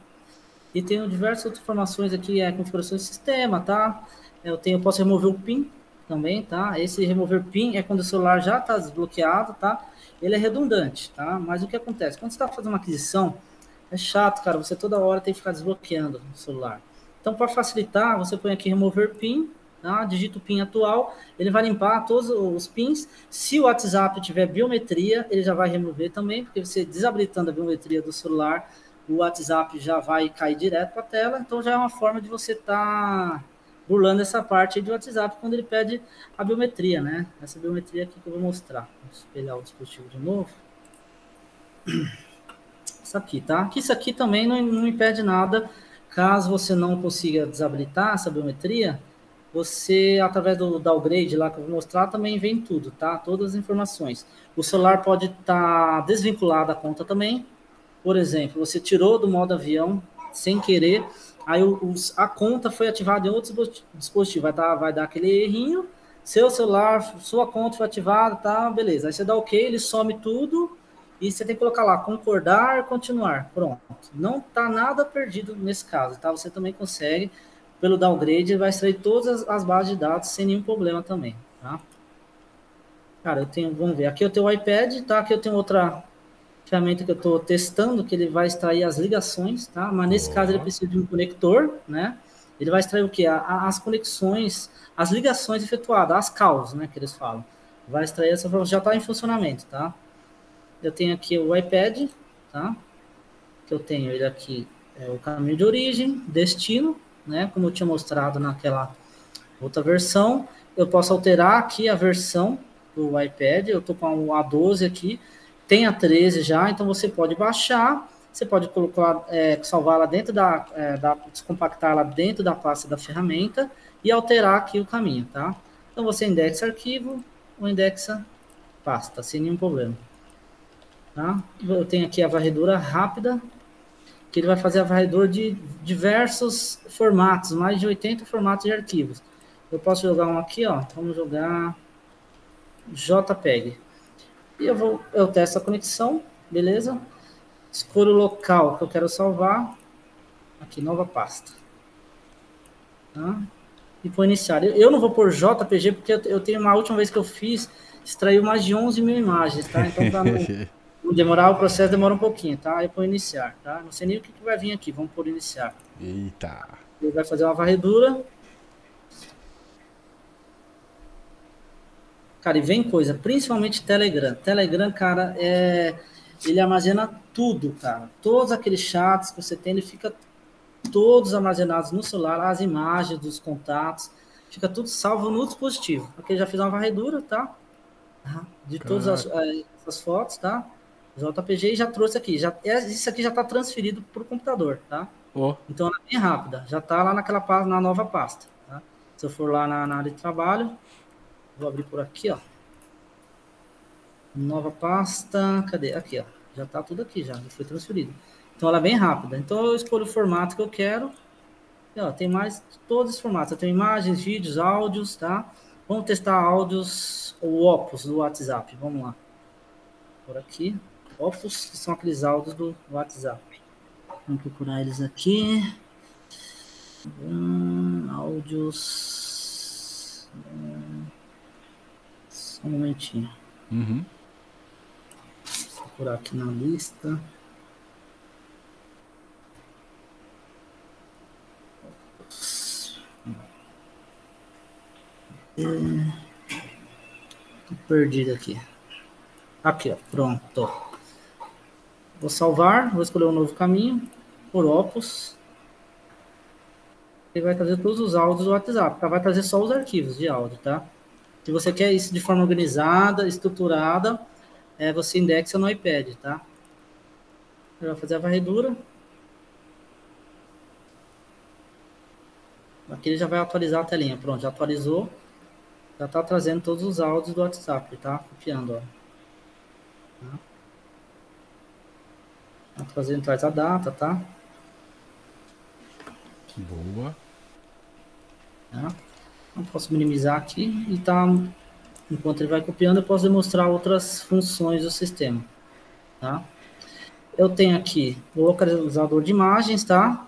E tenho diversas outras informações aqui, é configuração do sistema, tá? Eu tenho, posso remover o PIN também, tá? Esse remover PIN é quando o celular já está desbloqueado, tá? ele é redundante, tá? Mas o que acontece? Quando você está fazendo uma aquisição, é chato, cara, você toda hora tem que ficar desbloqueando o celular. Então, para facilitar, você põe aqui remover PIN, tá? digita o PIN atual, ele vai limpar todos os PINs. Se o WhatsApp tiver biometria, ele já vai remover também, porque você desabilitando a biometria do celular, o WhatsApp já vai cair direto para a tela, então já é uma forma de você estar tá burlando essa parte de WhatsApp quando ele pede a biometria, né? Essa biometria aqui que eu vou mostrar. Vou espelhar o dispositivo de novo. Isso aqui, tá? Que isso aqui também não, não impede nada. Caso você não consiga desabilitar essa biometria, você, através do downgrade lá que eu vou mostrar, também vem tudo, tá? Todas as informações. O celular pode estar tá desvinculado da conta também. Por exemplo, você tirou do modo avião sem querer, Aí os, a conta foi ativada em outro dispositivo, vai, dar, vai dar aquele errinho, seu celular, sua conta foi ativada, tá, beleza. Aí você dá OK, ele some tudo e você tem que colocar lá concordar, continuar. Pronto. Não tá nada perdido nesse caso, tá? Você também consegue, pelo downgrade, vai extrair todas as, as bases de dados sem nenhum problema também, tá? Cara, eu tenho, vamos ver, aqui eu tenho o iPad, tá? Aqui eu tenho outra ferramenta que eu estou testando, que ele vai extrair as ligações, tá? Mas nesse caso ele precisa de um conector, né? Ele vai extrair o que? As conexões, as ligações efetuadas, as calls, né? Que eles falam. Vai extrair essa informação, já está em funcionamento, tá? Eu tenho aqui o iPad, tá? Que eu tenho ele aqui é o caminho de origem, destino, né? Como eu tinha mostrado naquela outra versão. Eu posso alterar aqui a versão do iPad. Eu estou com o A12 aqui, tem a 13 já, então você pode baixar, você pode colocar, é, salvar la dentro da, é, da descompactar ela dentro da pasta da ferramenta e alterar aqui o caminho, tá? Então você indexa arquivo ou indexa pasta, sem nenhum problema. Tá? Eu tenho aqui a varredura rápida, que ele vai fazer a varredura de diversos formatos, mais de 80 formatos de arquivos. Eu posso jogar um aqui, ó. Vamos jogar JPEG. E eu vou, eu testo a conexão, beleza? Escolho o local que eu quero salvar. Aqui, nova pasta. Tá? E vou iniciar. Eu não vou por JPG porque eu tenho uma última vez que eu fiz, extraiu mais de 11 mil imagens, tá? Então, [laughs] para não, demorar, o processo demora um pouquinho, tá? Aí vou iniciar, tá? Não sei nem o que, que vai vir aqui, vamos por iniciar. Eita! Ele vai fazer uma varredura. Cara, e vem coisa, principalmente Telegram. Telegram, cara, é, ele armazena tudo, cara. Todos aqueles chats que você tem, ele fica todos armazenados no celular, as imagens dos contatos, fica tudo salvo no dispositivo. Aqui eu já fiz uma varredura, tá? De todas as, é, essas fotos, tá? JPG e já trouxe aqui. Já, é, isso aqui já está transferido para o computador, tá? Oh. Então ela é bem rápida. Já está lá naquela na nova pasta. Tá? Se eu for lá na, na área de trabalho, Vou abrir por aqui, ó. Nova pasta. Cadê? Aqui, ó. Já tá tudo aqui, já. Já foi transferido. Então ela é bem rápida. Então eu escolho o formato que eu quero. E, ó, tem mais todos os formatos. Eu tenho imagens, vídeos, áudios, tá? Vamos testar áudios ou Opus do WhatsApp. Vamos lá. Por aqui. Opus, que são aqueles áudios do WhatsApp. Vamos procurar eles aqui. Hum, áudios. Hum. Só um momentinho. Uhum. Vou procurar aqui na lista. É... Tô perdido aqui. Aqui, ó. Pronto. Vou salvar, vou escolher um novo caminho, por Opus. Ele vai trazer todos os áudios do WhatsApp, tá? vai trazer só os arquivos de áudio, tá? Se você quer isso de forma organizada, estruturada, é, você indexa no iPad, tá? Vai fazer a varredura. Aqui ele já vai atualizar a telinha. Pronto, já atualizou. Já está trazendo todos os áudios do WhatsApp, tá? Copiando, ó. Tá? Tá trazendo, traz a data, tá? Boa. Tá? Eu posso minimizar aqui e tá, enquanto ele vai copiando, eu posso demonstrar outras funções do sistema, tá? Eu tenho aqui o localizador de imagens, tá?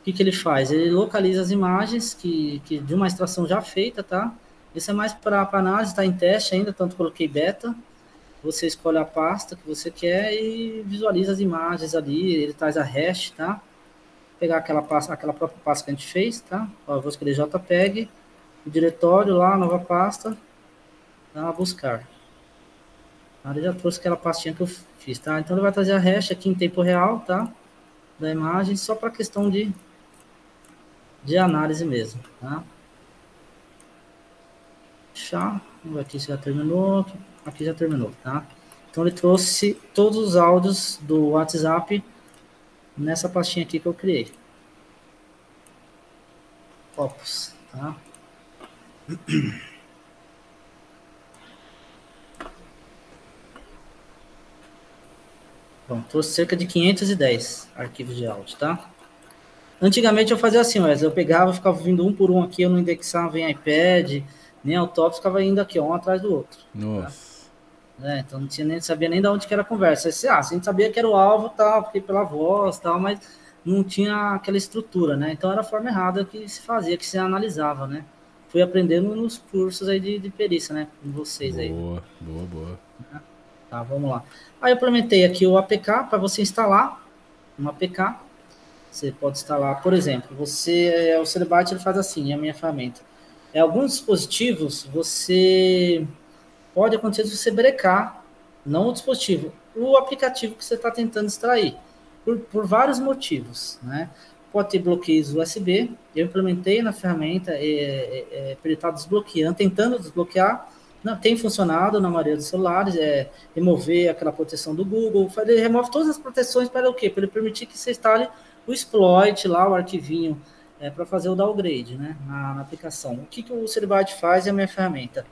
O que, que ele faz? Ele localiza as imagens que, que de uma extração já feita, tá? Isso é mais para análise, está em teste ainda, tanto coloquei beta. Você escolhe a pasta que você quer e visualiza as imagens ali, ele traz a hash, tá? Pegar aquela pasta, aquela própria pasta que a gente fez, tá? Ó, eu vou escolher JPEG o diretório lá, nova pasta, tá? buscar. Ele já trouxe aquela pastinha que eu fiz, tá? Então ele vai trazer a hash aqui em tempo real, tá? Da imagem, só para questão de, de análise mesmo, tá? Fechar. Aqui já terminou, aqui já terminou, tá? Então ele trouxe todos os áudios do WhatsApp nessa pastinha aqui que eu criei. Opus, tá? Bom, trouxe cerca de 510 arquivos de áudio, tá? Antigamente eu fazia assim, Wesley, eu pegava, ficava vindo um por um aqui, eu não indexava em iPad, nem autópio, ficava indo aqui, um atrás do outro. Tá? Nossa. Tá? É, então não tinha nem sabia nem de onde que era a conversa. Assim, ah, a gente sabia que era o alvo, tal, porque pela voz, tal, mas não tinha aquela estrutura, né? Então era a forma errada que se fazia, que se analisava, né? fui aprendendo nos cursos aí de, de perícia, né? Com vocês boa, aí. Boa, boa, boa. Tá, vamos lá. Aí eu implementei aqui o APK para você instalar um APK. Você pode instalar, por exemplo, você é, o Celebyte ele faz assim, é a minha ferramenta. É, alguns dispositivos você pode acontecer de você brecar, não o dispositivo, o aplicativo que você está tentando extrair. por, por vários motivos, né? Pode ter bloqueios USB. Eu implementei na ferramenta, é, é, é, ele está desbloqueando, tentando desbloquear. Não, tem funcionado na maioria dos celulares, é remover aquela proteção do Google. Ele remove todas as proteções para o quê? Para ele permitir que você instale o exploit lá, o arquivinho, é, para fazer o downgrade né, na, na, aplicação. O que, que o Celebyte faz é a minha ferramenta?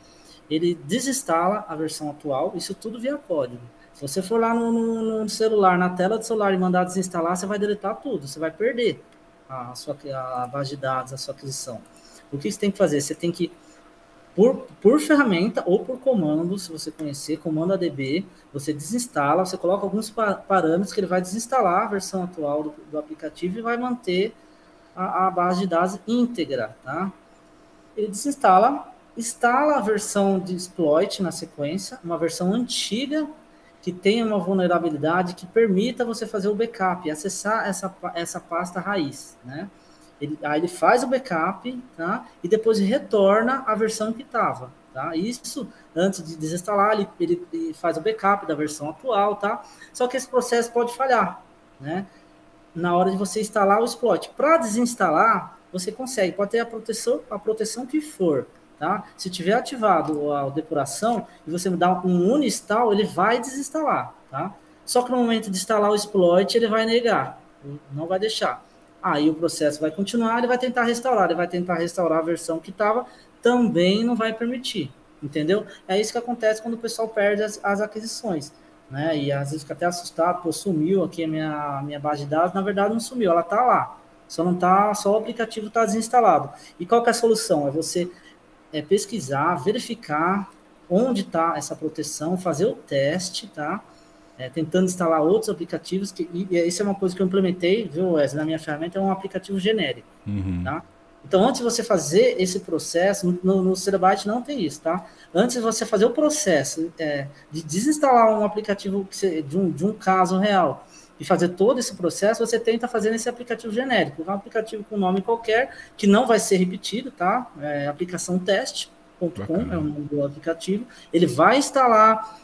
Ele desinstala a versão atual, isso tudo via código. Se você for lá no, no, no, celular, na tela do celular e mandar desinstalar, você vai deletar tudo, você vai perder a, sua a base de dados, a sua aquisição. O que você tem que fazer? Você tem que, por, por ferramenta ou por comando, se você conhecer, comando ADB, você desinstala, você coloca alguns parâmetros que ele vai desinstalar a versão atual do, do aplicativo e vai manter a, a base de dados íntegra, tá? Ele desinstala, instala a versão de exploit na sequência, uma versão antiga que tenha uma vulnerabilidade que permita você fazer o backup, acessar essa, essa pasta raiz, né? Ele, aí ele faz o backup, tá? E depois retorna a versão que estava, tá? Isso, antes de desinstalar, ele, ele, ele, faz o backup da versão atual, tá? Só que esse processo pode falhar, né? Na hora de você instalar o exploit. Para desinstalar, você consegue, pode ter a proteção, a proteção que for, Tá? Se tiver ativado a depuração e você dar um uninstall, ele vai desinstalar. Tá? Só que no momento de instalar o exploit, ele vai negar, não vai deixar. Aí o processo vai continuar, ele vai tentar restaurar, ele vai tentar restaurar a versão que estava, também não vai permitir. Entendeu? É isso que acontece quando o pessoal perde as, as aquisições. Né? E às vezes fica até assustado, pô, sumiu aqui a minha, minha base de dados, na verdade não sumiu, ela está lá. Só não tá, só o aplicativo está desinstalado. E qual que é a solução? É você é pesquisar, verificar onde está essa proteção, fazer o teste, tá? É, tentando instalar outros aplicativos, que, e, e isso é uma coisa que eu implementei, viu, Wesley, na minha ferramenta, é um aplicativo genérico, uhum. tá? Então, antes de você fazer esse processo, no, no Cerabyte não tem isso, tá? Antes de você fazer o processo é, de desinstalar um aplicativo você, de, um, de um caso real e fazer todo esse processo, você tenta fazer nesse aplicativo genérico, um aplicativo com nome qualquer, que não vai ser repetido, tá? É aplicação teste.com é o nome do aplicativo. Ele vai instalar,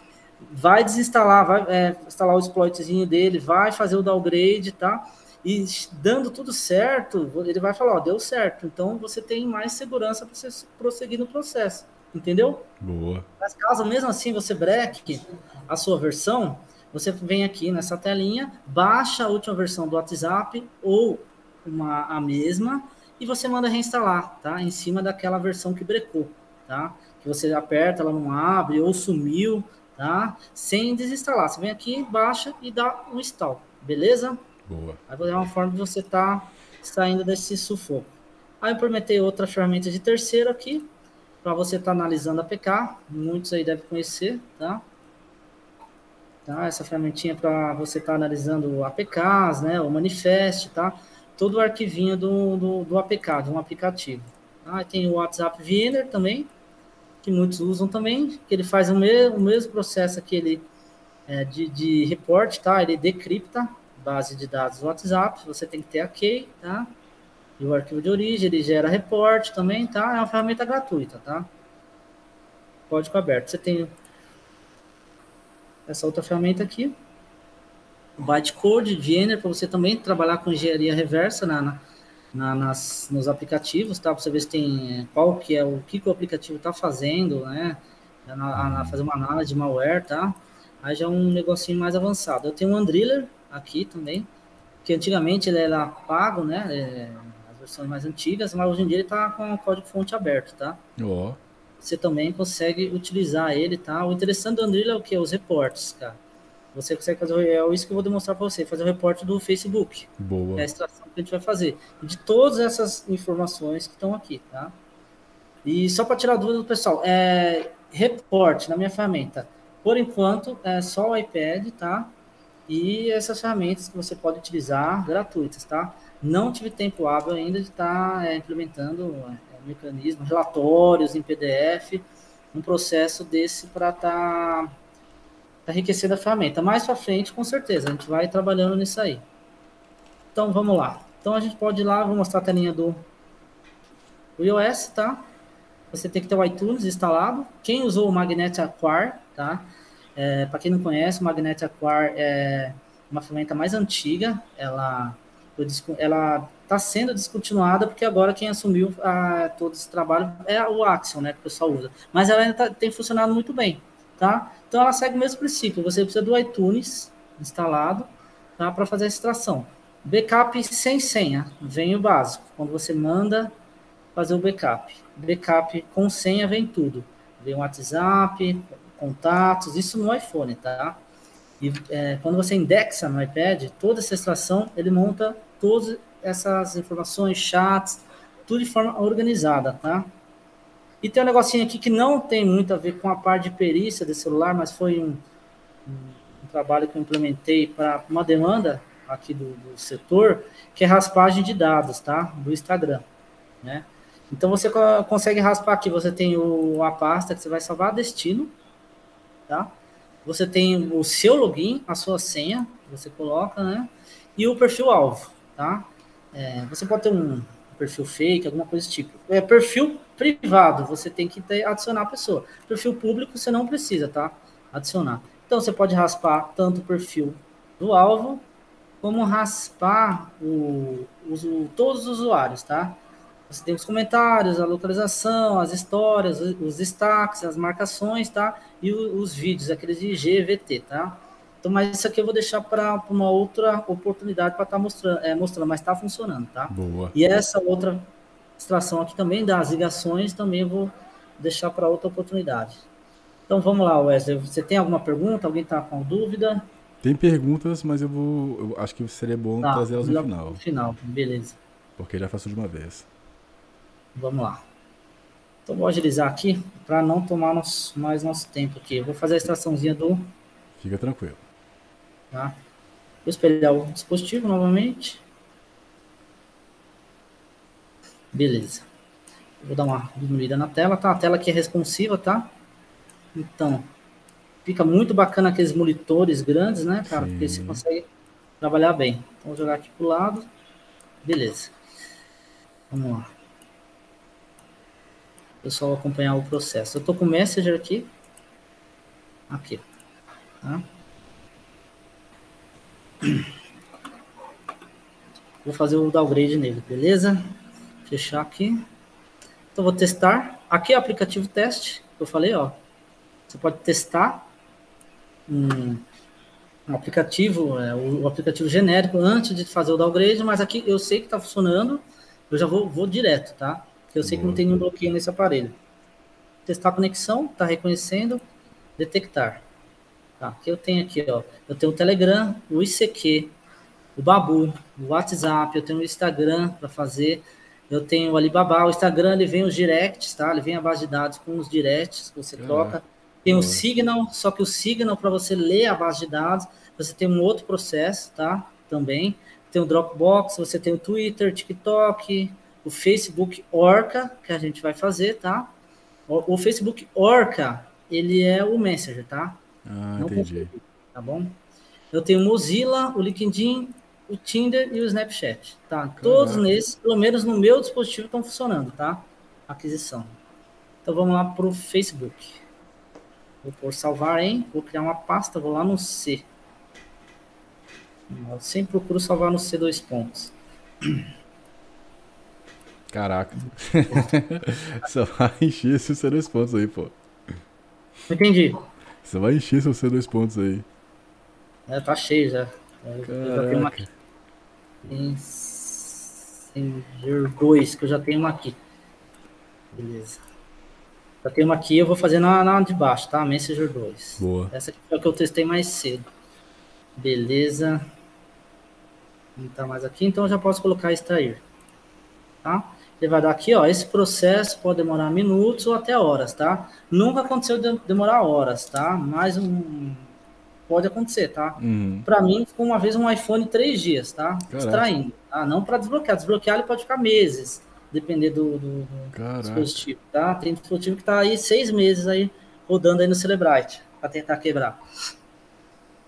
vai desinstalar, vai é, instalar o exploitzinho dele, vai fazer o downgrade, tá? E dando tudo certo, ele vai falar, ó, deu certo. Então você tem mais segurança para você prosseguir no processo, entendeu? Boa. Mas caso mesmo assim você breque a sua versão, você vem aqui nessa telinha, baixa a última versão do WhatsApp ou uma, a mesma e você manda reinstalar, tá? Em cima daquela versão que brecou, tá? Que você aperta, ela não abre ou sumiu, tá? Sem desinstalar. Você vem aqui, baixa e dá um install, beleza? Boa. Aí é uma forma de você estar tá saindo desse sufoco. Aí eu prometei outra ferramenta de terceiro aqui, para você estar tá analisando a PK. Muitos aí devem conhecer, tá? Tá? Essa ferramentinha para você estar tá analisando APKs, né? O manifest, tá? Todo o arquivinho do, do, do APK, de um aplicativo. Tá? Tem o WhatsApp Viener também, que muitos usam também, que ele faz o, me o mesmo processo aquele é, de, de report, tá? Ele decripta base de dados do WhatsApp, você tem que ter a key, tá? E o arquivo de origem, ele gera report também, tá? É uma ferramenta gratuita, tá? Código aberto. Você tem essa outra ferramenta aqui. Bytecode, Vienna, para você também trabalhar com engenharia reversa na, na, nas, nos aplicativos, tá? Para você ver se tem qual que é o que, que o aplicativo está fazendo, né? Na, na, fazer uma análise de malware, tá? Aí já é um negocinho mais avançado. Eu tenho um Andriller aqui também, que antigamente ele era pago, né? É, as versões mais antigas, mas hoje em dia ele está com o código fonte aberto, tá? Oh você também consegue utilizar ele, tá? O interessante do Andril é o que? Os reportes, cara. Você consegue fazer, é isso que eu vou demonstrar para você, fazer o reporte do Facebook. Boa. É a extração que a gente vai fazer. De todas essas informações que estão aqui, tá? E só para tirar dúvida do pessoal, é, reporte na minha ferramenta. Por enquanto, é só o iPad, tá? E essas ferramentas que você pode utilizar gratuitas, tá? Não tive tempo hábil ainda de estar tá, é, implementando é, mecanismo, relatórios em PDF, um processo desse para estar tá, tá enriquecendo a ferramenta. Mais para frente, com certeza, a gente vai trabalhando nisso aí. Então, vamos lá. Então, a gente pode ir lá, vou mostrar a telinha do iOS, tá? Você tem que ter o iTunes instalado. Quem usou o Magnet Acquire, tá? É, para quem não conhece, o Magnet Acquire é uma ferramenta mais antiga, ela ela está sendo descontinuada porque agora quem assumiu a, todo esse trabalho é o Axion, né, que o pessoal usa. Mas ela ainda tá, tem funcionado muito bem, tá? Então ela segue o mesmo princípio. Você precisa do iTunes instalado, tá, para fazer a extração. Backup sem senha, vem o básico. Quando você manda fazer o backup, backup com senha vem tudo. Vem o WhatsApp, contatos, isso no iPhone, tá? E é, quando você indexa no iPad, toda essa extração, ele monta todas essas informações, chats, tudo de forma organizada, tá? E tem um negocinho aqui que não tem muito a ver com a parte de perícia de celular, mas foi um, um, trabalho que eu implementei para uma demanda aqui do, do, setor, que é raspagem de dados, tá? Do Instagram, né? Então você consegue raspar aqui, você tem o, a pasta que você vai salvar destino, tá? Você tem o seu login, a sua senha, você coloca, né? E o perfil alvo, tá? É, você pode ter um perfil fake, alguma coisa desse tipo. É, perfil privado, você tem que ter, adicionar a pessoa. Perfil público, você não precisa, tá? Adicionar. Então, você pode raspar tanto o perfil do alvo, como raspar o, o, todos os usuários, tá? Você tem os comentários, a localização, as histórias, os destaques, as marcações, tá? E os vídeos, aqueles de GVT, tá? Então, mas isso aqui eu vou deixar para uma outra oportunidade para estar tá mostrando, é, mostrando, mas está funcionando, tá? Boa. E essa outra extração aqui também das ligações também eu vou deixar para outra oportunidade. Então vamos lá, Wesley. Você tem alguma pergunta? Alguém está com dúvida? Tem perguntas, mas eu vou. Eu acho que seria bom tá, trazer elas no final. No final, beleza. Porque já faço de uma vez. Vamos lá. Então vou agilizar aqui para não tomar nosso, mais nosso tempo aqui. Eu vou fazer a extraçãozinha do. Fica tranquilo. Tá? Vou espelhar o dispositivo novamente. Beleza. Vou dar uma diminuída na tela, tá? A tela aqui é responsiva, tá? Então, fica muito bacana aqueles monitores grandes, né, cara? Sim. Porque você consegue trabalhar bem. Então, vou jogar aqui pro lado. Beleza. Vamos lá. Pessoal acompanhar o processo. Eu tô com o Messenger aqui. Aqui. Tá? Vou fazer o downgrade nele, beleza? Fechar aqui. Então, vou testar. Aqui é o aplicativo teste, que eu falei, ó. Você pode testar um, aplicativo, é, o, o, aplicativo genérico, antes de fazer o downgrade, mas aqui eu sei que está funcionando, eu já vou, vou direto, tá? Eu sei que não tem nenhum bloqueio nesse aparelho. Testar a conexão, está reconhecendo, detectar. Tá, eu tenho aqui, ó. Eu tenho o Telegram, o ICQ, o Babu, o WhatsApp, eu tenho o Instagram para fazer. Eu tenho o Alibaba, o Instagram ele vem os directs, tá? Ele vem a base de dados com os directs que você troca. Tem o Signal, só que o Signal para você ler a base de dados, você tem um outro processo, tá? Também. Tem o Dropbox, você tem o Twitter, TikTok, o Facebook Orca, que a gente vai fazer, tá? O, o Facebook Orca, ele é o Messenger, tá? Ah, não entendi. tá bom? Eu tenho o Mozilla, o LinkedIn, o Tinder e o Snapchat, tá? Caraca. Todos nesses, pelo menos no meu dispositivo, estão funcionando, tá? Aquisição. Então vamos lá para o Facebook. Vou por salvar em, vou criar uma pasta, vou lá no C. Eu sempre procuro salvar no C dois pontos. Caraca. Só vai encher esses dois pontos aí, pô. Entendi. Você vai encher seus C2 pontos aí. É, tá cheio já. Eu, eu já tenho uma aqui. Messenger 2, que eu já tenho uma aqui. Beleza. Já tenho uma aqui, eu vou fazer na, na de baixo, tá? Messenger 2. Boa. Essa aqui foi a que eu testei mais cedo. Beleza. Não tá mais aqui, então eu já posso colocar extrair. Tá? Ele vai dar aqui, ó, esse processo pode demorar minutos ou até horas, tá? Nunca aconteceu de demorar horas, tá? Mas um, pode acontecer, tá? Uhum. Para mim, ficou uma vez um iPhone três dias, tá? Caraca. Extraindo, tá? Não para desbloquear. Desbloquear ele pode ficar meses, depender do, do, do dispositivo, tá? Tem dispositivo que tá aí seis meses aí rodando aí no Celebrite para tentar quebrar.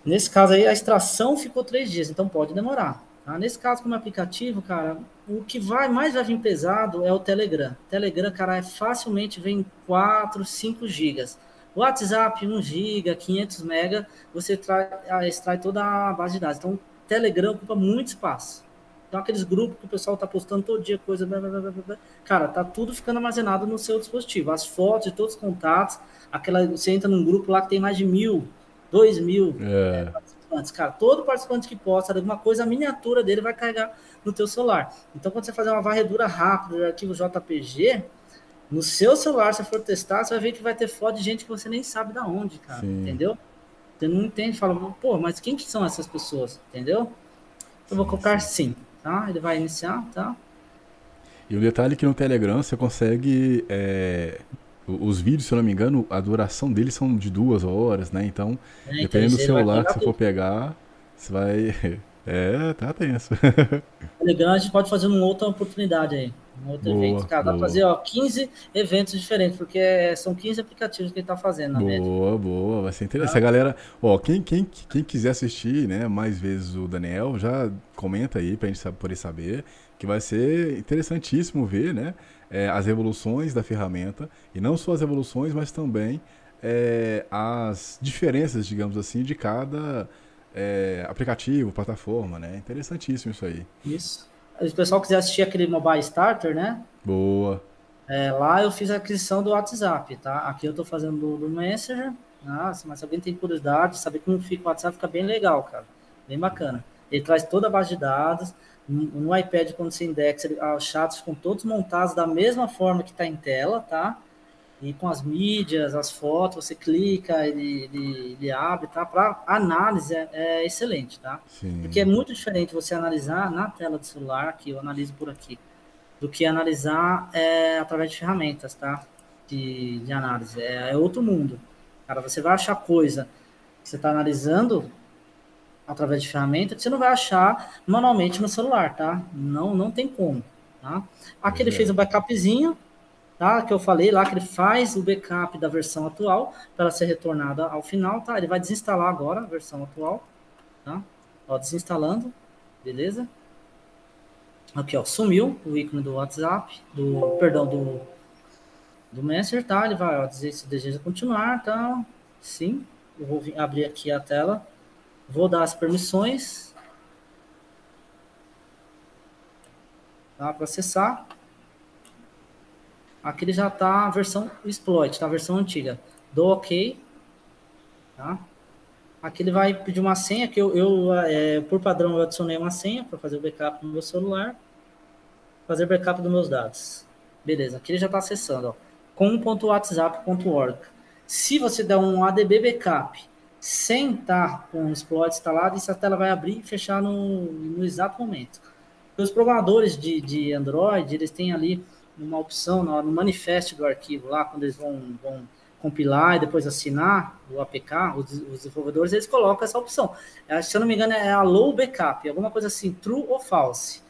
Nesse caso aí, a extração ficou três dias, então pode demorar. Tá? Nesse caso, como aplicativo, cara, o que vai mais vai vir pesado é o Telegram. Telegram, cara, é facilmente vem 4, 5 gigas. WhatsApp, 1 GB, 500 MB, você trai, ah, extrai toda a base de dados. Então, Telegram ocupa muito espaço. Então, aqueles grupos que o pessoal está postando todo dia, coisa. Blá, blá, blá, cara, tá tudo ficando armazenado no seu dispositivo. As fotos de todos os contatos, aquela, você entra num grupo lá que tem mais de mil, dois mil é. É, participantes. Cara, todo participante que posta alguma coisa, a miniatura dele vai carregar no teu celular. Então, quando você fazer uma varredura rápida de arquivo JPG, no seu celular, se for testar, você vai ver que vai ter foto de gente que você nem sabe da onde, cara. Sim. Entendeu? Você não entende, fala, pô, mas quem que são essas pessoas? Entendeu? Eu vou colocar sim, tá? Ele vai iniciar, tá? E o detalhe é que no Telegram você consegue. É, os vídeos, se eu não me engano, a duração deles são de duas horas, né? Então, é, então dependendo do celular que você for pegar, você vai. [laughs] É, tá tenso. [laughs] Telegram a gente pode fazer uma outra oportunidade aí. Um outro boa, evento. Cara, boa. dá pra fazer ó, 15 eventos diferentes, porque é, são 15 aplicativos que ele tá fazendo na Boa, média. boa. Vai ser interessante. Ah. galera, ó, quem, quem, quem quiser assistir, né, mais vezes o Daniel, já comenta aí pra gente poder saber, que vai ser interessantíssimo ver, né, é, as evoluções da ferramenta, e não só as evoluções, mas também é, as diferenças, digamos assim, de cada é, aplicativo, plataforma, né? Interessantíssimo isso aí. Isso se o pessoal quiser assistir aquele Mobile Starter, né? Boa. É, lá eu fiz a aquisição do WhatsApp, tá? Aqui eu tô fazendo do, do Messenger. Nossa, mas se alguém tem curiosidade, saber como fica o WhatsApp, fica bem legal, cara. Bem bacana. Ele traz toda a base de dados. No, no iPad, quando você indexa, ele, os chats ficam todos montados da mesma forma que está em tela, tá? E com as mídias, as fotos, você clica, ele, ele, ele abre, tá? Para análise é, é, excelente, tá? Sim. Porque é muito diferente você analisar na tela do celular, que eu analiso por aqui, do que analisar é, através de ferramentas, tá? De, de análise. É, é outro mundo. Cara, você vai achar coisa que você está analisando através de ferramenta que você não vai achar manualmente no celular, tá? Não, não tem como, tá? Aqui ele é. fez um backupzinho, tá? Que eu falei lá que ele faz o backup da versão atual para ser retornada ao final, tá? Ele vai desinstalar agora a versão atual, tá? Ó, desinstalando, beleza? Aqui, ó, sumiu o ícone do WhatsApp, do, perdão, do, do Messenger, tá? Ele vai, ó, dizer se deseja continuar, tá? Sim, eu vou abrir aqui a tela, vou dar as permissões, tá? Para acessar, Aqui ele já está a versão exploit, tá? A versão antiga. Dou OK. Tá? Aqui ele vai pedir uma senha, que eu, eu é, por padrão, eu adicionei uma senha para fazer o backup no meu celular. Fazer backup dos meus dados. Beleza, aqui ele já está acessando, com.whatsapp.org. Se você der um ADB backup sem estar com o exploit instalado, essa tela vai abrir e fechar no, no exato momento. Os programadores de, de Android, eles têm ali numa opção, no, manifesto do arquivo lá, quando eles vão, vão compilar e depois assinar o APK, os, os, desenvolvedores, eles colocam essa opção. É, se eu não me engano, é a low backup, alguma coisa assim, true ou false.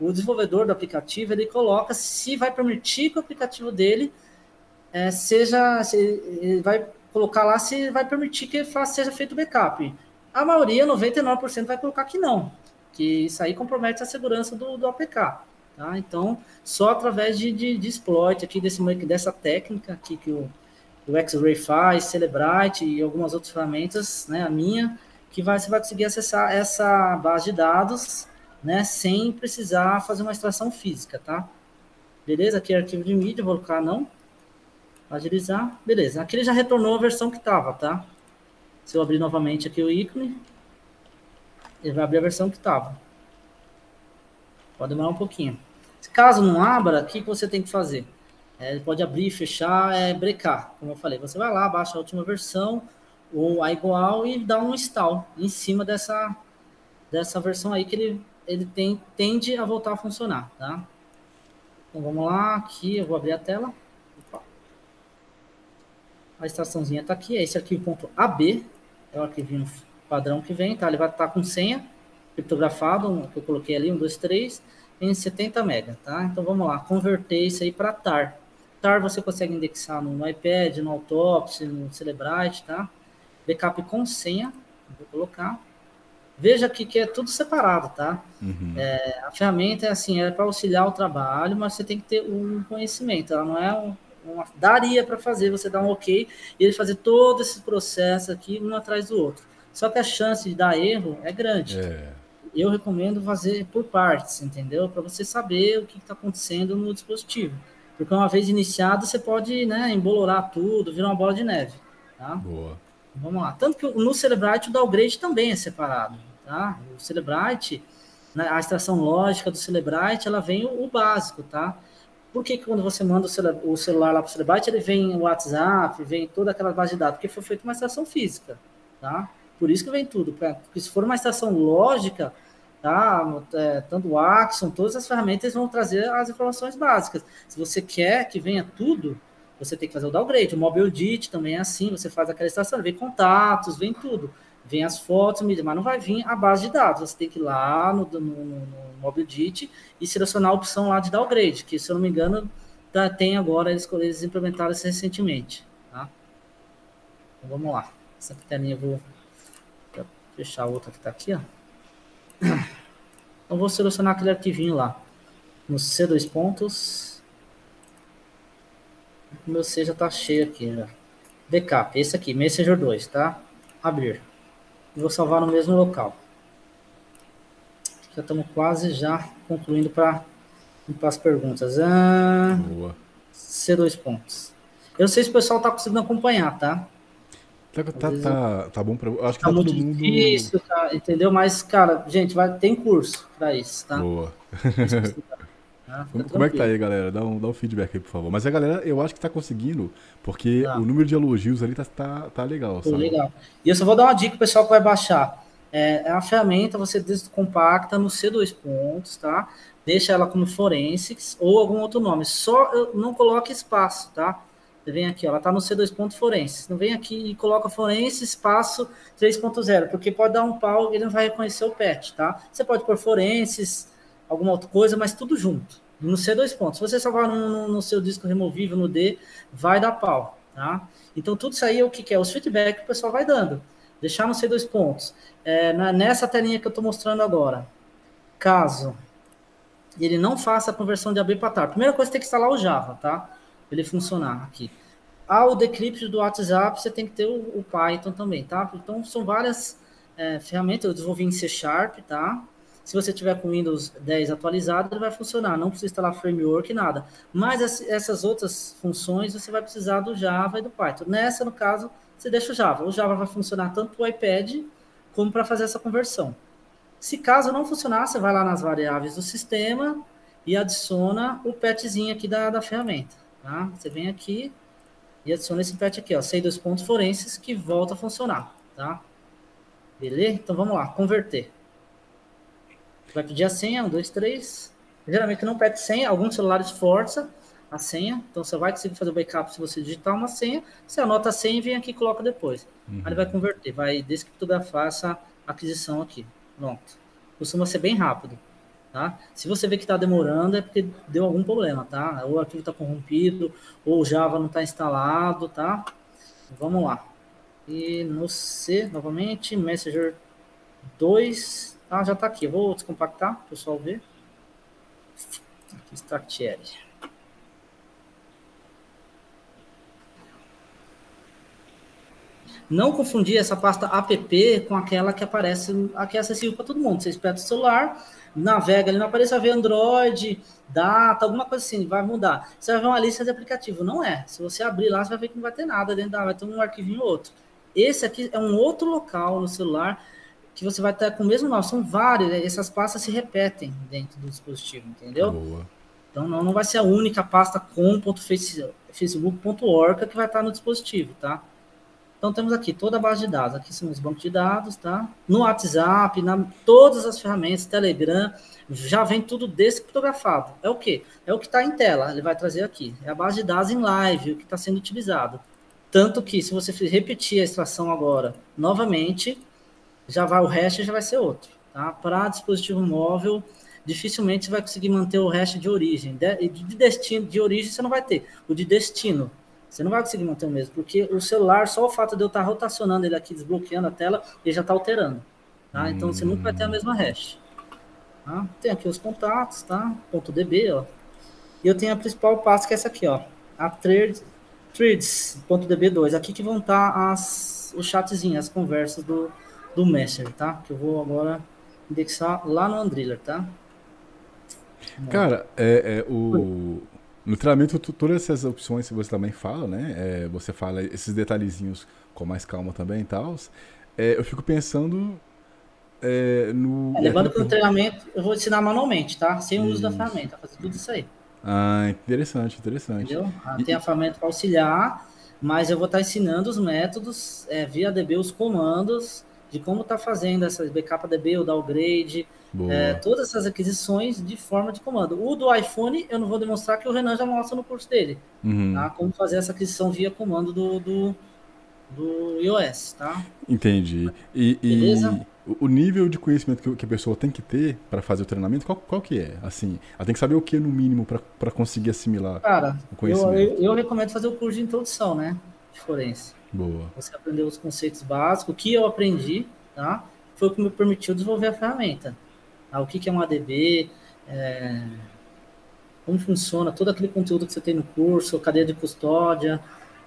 O desenvolvedor do aplicativo, ele coloca se vai permitir que o aplicativo dele é, seja, se, ele vai colocar lá se vai permitir que faça, seja feito backup. A maioria, 99%, vai colocar que não, que isso aí compromete a segurança do, do APK. Tá? Então, só através de, de, de exploit aqui desse, dessa técnica aqui que o, o X-Ray faz, Celebrite e algumas outras ferramentas, né, a minha, que vai, você vai conseguir acessar essa base de dados, né, sem precisar fazer uma extração física, tá? Beleza? Aqui é arquivo de mídia, vou colocar não. Agilizar, beleza. Aqui ele já retornou a versão que estava, tá? Se eu abrir novamente aqui o ícone, ele vai abrir a versão que estava. Pode demorar um pouquinho. Caso não abra, o que, você tem que fazer? É, ele pode abrir, fechar, é, brecar, como eu falei. Você vai lá, baixa a última versão, ou a igual, e dá um install em cima dessa, dessa versão aí que ele, ele tem, tende a voltar a funcionar, tá? Então vamos lá, aqui eu vou abrir a tela. Opa. A extraçãozinha está aqui, é esse arquivo.ab, é o arquivinho padrão que vem, tá? Ele vai estar tá com senha criptografado, que eu coloquei ali, um, dois, três em 70 MB, tá? Então vamos lá, converter isso aí para TAR. TAR você consegue indexar no, no iPad, no Autopsy, no Celebrite, tá? Backup com senha, vou colocar. Veja aqui que é tudo separado, tá? Uhum. É, a ferramenta é assim, é para auxiliar o trabalho, mas você tem que ter um conhecimento. Ela não é um, uma, daria para fazer, você dar um ok e ele fazer todo esse processo aqui um atrás do outro. Só que a chance de dar erro é grande. É. Eu recomendo fazer por partes, entendeu? Para você saber o que está acontecendo no dispositivo. Porque uma vez iniciado, você pode né, embolorar tudo, virar uma bola de neve. Tá? Boa. Vamos lá. Tanto que no Celebrite o downgrade também é separado. Tá? O Celebrite, né, a extração lógica do Celebrite, ela vem o, o básico, tá? Por que, que quando você manda o celular, o celular lá para o Celebrite, ele vem o WhatsApp, vem toda aquela base de dados? Porque foi feita uma extração física, tá? Por isso que vem tudo. Porque se for uma extração lógica, tá? É, tanto o Axon, todas as ferramentas vão trazer as informações básicas. Se você quer que venha tudo, você tem que fazer o downgrade. O Mobile Dit também é assim, você faz aquela estação, vem contatos, vem tudo. Vem as fotos, mas não vai vir a base de dados. Você tem que ir lá no, no, no Mobile Dit e selecionar a opção lá de downgrade, que se eu não me engano, tá, tem agora, eles, eles implementaram isso recentemente. Tá? Então vamos lá. Essa telinha eu vou fechar a outra que está aqui, ó. Então vou selecionar aquele arquivinho lá. No C2 pontos. O meu C já está cheio aqui já. Backup, esse aqui, Messenger 2, tá? Abrir. E vou salvar no mesmo local. Já estamos quase já concluindo para as perguntas. Ah, Boa. C2 pontos. Eu sei se o pessoal está conseguindo acompanhar, tá? Tá, tá, tá, tá, bom para Acho que tá, tá todo mundo. Isso, tá, entendeu? Mas, cara, gente, vai, tem curso para isso, tá? Boa. Ah, como, é que tá aí, galera? Dá um, dá um feedback aí, por favor. Mas a galera, eu acho que tá conseguindo, porque tá. o número de elogios ali tá, tá, tá legal. Sabe? Legal. E eu só vou dar uma dica pro pessoal que vai baixar. É, é a ferramenta, você compacta no C2 pontos, tá? Deixa ela como Forensics ou algum outro nome. Só não coloque espaço, tá? Você vem aqui, ela está no C2 ponto forenses. Não vem aqui e coloca forense espaço 3.0, porque pode dar um pau e ele não vai reconhecer o pet, tá? Você pode pôr forenses, alguma outra coisa, mas tudo junto. No C2 pontos. Se você salvar no, no, seu disco removível, no D, vai dar pau, tá? Então, tudo isso aí é o que, que é? Os feedbacks que o pessoal vai dando. Deixar no C2 pontos. É, na, nessa telinha que eu estou mostrando agora, caso ele não faça a conversão de AB para TAR, primeira coisa tem que instalar o Java, tá? Ele funcionar aqui. Ao decrypt do WhatsApp, você tem que ter o, Python também, tá? Então, são várias é, ferramentas, eu desenvolvi em C Sharp, tá? Se você tiver com Windows 10 atualizado, ele vai funcionar, não precisa instalar framework, nada. Mas essas outras funções, você vai precisar do Java e do Python. Nessa, no caso, você deixa o Java. O Java vai funcionar tanto para o iPad, como para fazer essa conversão. Se caso não funcionar, você vai lá nas variáveis do sistema e adiciona o petzinho aqui da, da ferramenta. Tá? Você vem aqui e adiciona esse pet aqui, ó, sei dois pontos forenses que volta a funcionar, tá? Beleza? Então vamos lá, converter. Vai pedir a senha, um, dois, três. Geralmente não pede senha, alguns celulares força a senha, então você vai conseguir fazer o backup se você digitar uma senha, você anota a senha e vem aqui e coloca depois. Uhum. Aí ele vai converter, vai descriptografar essa aquisição aqui. Pronto. Costuma ser bem rápido. Tá? Se você vê que está demorando, é porque deu algum problema, tá? Ou o arquivo está corrompido, ou o Java não está instalado, tá? Vamos lá. E no C, novamente, Messenger 2, ah, já está aqui. Vou descompactar, pessoal ver. Aqui está Thierry. Não confundir essa pasta app com aquela que aparece, a que é acessível para todo mundo. Você espeta o celular, navega ali, não aparece, vai ver Android, data, alguma coisa assim, vai mudar. Você vai ver uma lista de aplicativo. Não é. Se você abrir lá, você vai ver que não vai ter nada dentro da, vai ter um arquivinho outro. Esse aqui é um outro local no celular que você vai ter com o mesmo nome. São vários, né? essas pastas se repetem dentro do dispositivo, entendeu? Boa. Então não, não vai ser a única pasta com.facebook.org que vai estar no dispositivo, tá? Então temos aqui toda a base de dados, aqui são os bancos de dados, tá? No WhatsApp, na todas as ferramentas, Telegram, já vem tudo descriptografado. É o que? É o que está em tela, ele vai trazer aqui. É a base de dados em live, o que está sendo utilizado. Tanto que se você repetir a extração agora novamente, já vai o hash já vai ser outro, tá? Para dispositivo móvel, dificilmente você vai conseguir manter o hash de origem. De, de destino, de origem você não vai ter. O de destino você não vai conseguir manter o mesmo, porque o celular, só o fato de eu estar rotacionando ele aqui, desbloqueando a tela, ele já está alterando. Tá? Então você nunca vai ter a mesma hash. Tá? Tem aqui os contatos, tá? Ponto .db, ó. E eu tenho a principal pasta que é essa aqui, ó. a thread, threads.db2. Aqui que vão estar tá as, os chatzinhos, as conversas do, do Messenger, tá? Que eu vou agora indexar lá no Andriller, tá? Cara, é, é o... No treinamento, todas essas opções que você também fala, né? É, você fala esses detalhezinhos com mais calma também e tal. É, eu fico pensando é, no. Levando para o treinamento, eu vou ensinar manualmente, tá? Sem o uso da ferramenta, fazer tudo isso aí. Ah, interessante, interessante. Entendeu? Ah, tem a ferramenta para auxiliar, mas eu vou estar tá ensinando os métodos é, via DB, os comandos de como está fazendo essas backup DB, o downgrade, é, todas essas aquisições de forma de comando. O do iPhone eu não vou demonstrar que o Renan já mostra no curso dele, uhum. tá? Como fazer essa aquisição via comando do, do, do iOS, tá? Entendi. E, Beleza? E o nível de conhecimento que, a pessoa tem que ter para fazer o treinamento, qual, qual que é? Assim, ela tem que saber o que no mínimo para conseguir assimilar Cara, o conhecimento. Eu, eu, eu, recomendo fazer o curso de introdução, né? De forense. Boa. Você aprendeu os conceitos básicos, o que eu aprendi, tá? Foi o que me permitiu desenvolver a ferramenta. Tá? O que, que é um ADB, é... como funciona todo aquele conteúdo que você tem no curso, cadeia de custódia.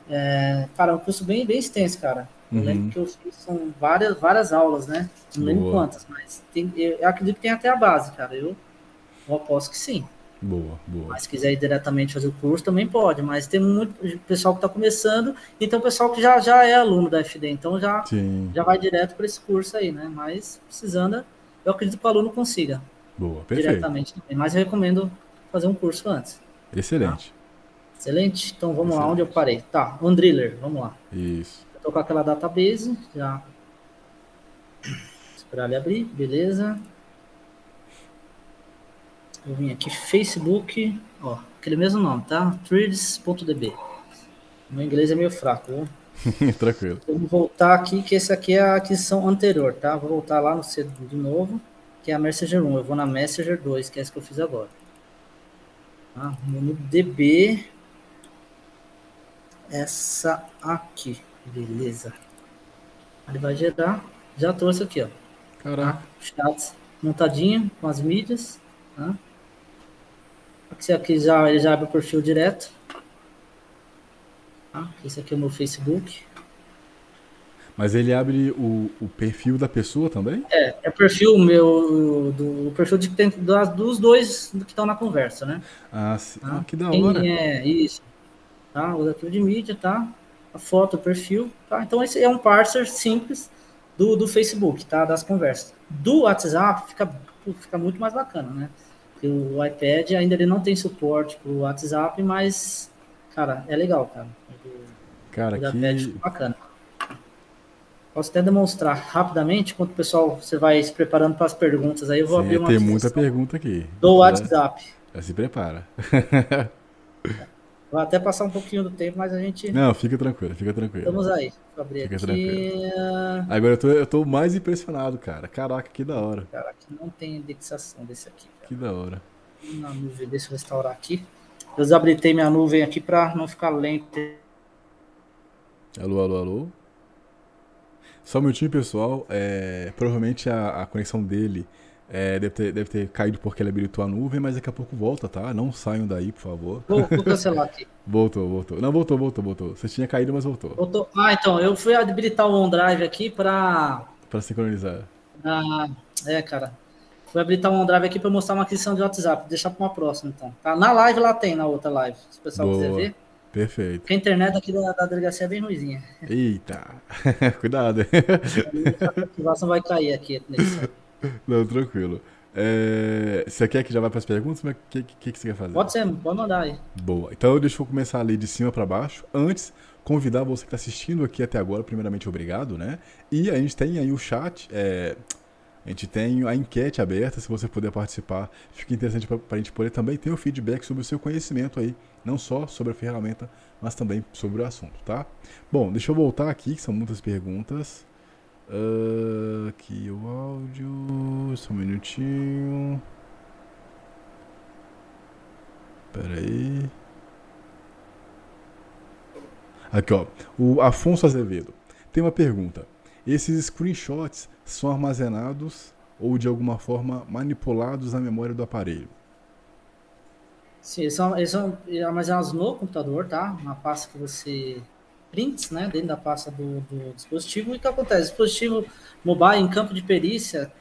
É... Cara, é um curso bem, bem extenso, cara. Eu uhum. lembro que eu fiz são várias, várias aulas, né? Não lembro Boa. quantas, mas tem, eu acredito que tem até a base, cara. Eu, eu aposto que sim. Boa, boa. Mas se quiser ir diretamente fazer o curso, também pode. Mas tem muito pessoal que está começando, e tem o pessoal que já, já é aluno da FD, então já, já vai direto para esse curso aí, né? Mas precisando, eu acredito que o aluno consiga. Boa, perfeito. Diretamente também. Mas eu recomendo fazer um curso antes. Excelente. Tá? Excelente. Então vamos Excelente. lá onde eu parei. Tá, Andriller, vamos lá. Isso. Estou com aquela database, já. Esperar ele abrir, beleza. Eu vim aqui, Facebook, ó, aquele mesmo nome, tá? Threads.db. Meu inglês é meio fraco, viu? [laughs] Tranquilo. Vamos voltar aqui, que esse aqui é a aquisição anterior, tá? Vou voltar lá no C de novo, que é a Messenger 1. Eu vou na Messenger 2, que é essa que eu fiz agora. Tá? No DB, essa aqui. Beleza. Ele vai gerar. Já trouxe aqui, ó. Caraca. Tá? Chats montadinho com as mídias. Tá? Aqui, aqui já, ele já abre o perfil direto. Tá? Esse aqui é o meu Facebook. Mas ele abre o, o perfil da pessoa também? É, é o perfil meu, do, o perfil de, dos dois que estão na conversa, né? Ah, sim. Tá? Ah, que da hora. Quem é isso. Tá? O arquivo de mídia, tá? a foto, o perfil, tá? Então esse é um parser simples do, do Facebook, tá? Das conversas. Do WhatsApp fica, fica muito mais bacana, né? Porque o iPad ainda ele não tem suporte para o WhatsApp, mas, cara, é legal, cara. cara, o que... iPad bacana. Posso até demonstrar rapidamente, enquanto o pessoal você vai se preparando para as perguntas. Aí eu vou Sim, abrir uma. Tem muita pergunta aqui. Do WhatsApp. Já se prepara. [laughs] Vai até passar um pouquinho do tempo, mas a gente. Não, fica tranquilo, fica tranquilo. Estamos aí. Vou abrir fica aqui. Tranquilo. Agora eu tô, eu tô mais impressionado, cara. Caraca, que da hora. Caraca, não tem indexação desse aqui. Cara. Que da hora. Na nuvem, deixa eu restaurar aqui. Eu desabilitei minha nuvem aqui para não ficar lento. Alô, alô, alô. Só um minutinho, pessoal. É, provavelmente a, a conexão dele é, deve, ter, deve ter caído porque ele habilitou a nuvem, mas daqui a pouco volta, tá? Não saiam daí, por favor. Vou, vou cancelar aqui. [laughs] voltou, voltou. Não, voltou, voltou, voltou. Você tinha caído, mas voltou. voltou. Ah, então, eu fui habilitar o OneDrive aqui para... Para sincronizar. Ah, é, cara. Fui habilitar o OneDrive aqui para mostrar uma aquisição de WhatsApp. Vou deixar para uma próxima, então. Tá? Na live lá tem, na outra live. Se o pessoal Boa. quiser ver. Perfeito. Porque a internet aqui da, da delegacia é bem ruizinha. Eita, [laughs] cuidado. A ativação vai cair aqui nesse Não, tranquilo. É, você quer que já vá para as perguntas? O que, que, que, você quer fazer? Pode ser, pode mandar aí. Boa. Então deixa eu começar a ler de cima para baixo. Antes, convidar você que está assistindo aqui até agora, primeiramente, obrigado, né? E a gente tem aí o chat, é, a gente tem a enquete aberta, se você puder participar, fica interessante para a gente poder também ter o feedback sobre o seu conhecimento aí, não só sobre a ferramenta, mas também sobre o assunto, tá? Bom, deixa eu voltar aqui, que são muitas perguntas. Uh, aqui o áudio. Só um minutinho. Pera aí. Aqui, ó. O Afonso Azevedo tem uma pergunta. Esses screenshots são armazenados ou de alguma forma manipulados na memória do aparelho? Sim, eles são, eles são armazenados no computador, tá? Na pasta que você prints, né? Dentro da pasta do, do dispositivo. E o que acontece? O dispositivo mobile em campo de perícia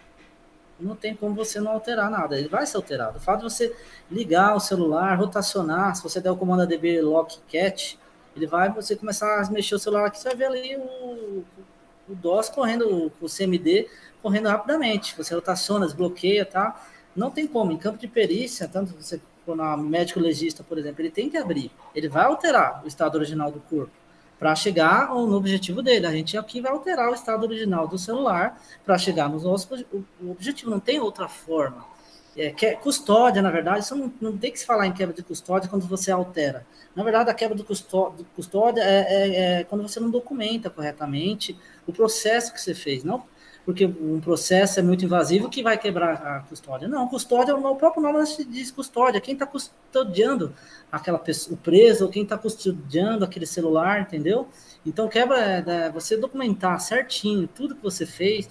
não tem como você não alterar nada, ele vai ser alterado. O fato de você ligar o celular, rotacionar, se você der o comando ADB lock cat, ele vai você começar a mexer o celular aqui, você vai ver ali o, o DOS correndo, o CMD correndo rapidamente. Você rotaciona, desbloqueia, tá? Não tem como. Em campo de perícia, tanto você for na médico legista, por exemplo, ele tem que abrir. Ele vai alterar o estado original do corpo para chegar no objetivo dele. A gente aqui vai alterar o estado original do celular para chegar nos nossos o objetivo. Não tem outra forma. É, que é custódia, na verdade, isso não, não, tem que se falar em quebra de custódia quando você altera. Na verdade, a quebra de custódia, é, é, é, quando você não documenta corretamente o processo que você fez. Não porque um processo é muito invasivo que vai quebrar a custódia. Não, custódia, o próprio nome diz custódia, quem está custodiando aquela pessoa, o preso, ou quem está custodiando aquele celular, entendeu? Então, quebra é, é, você documentar certinho tudo que você fez,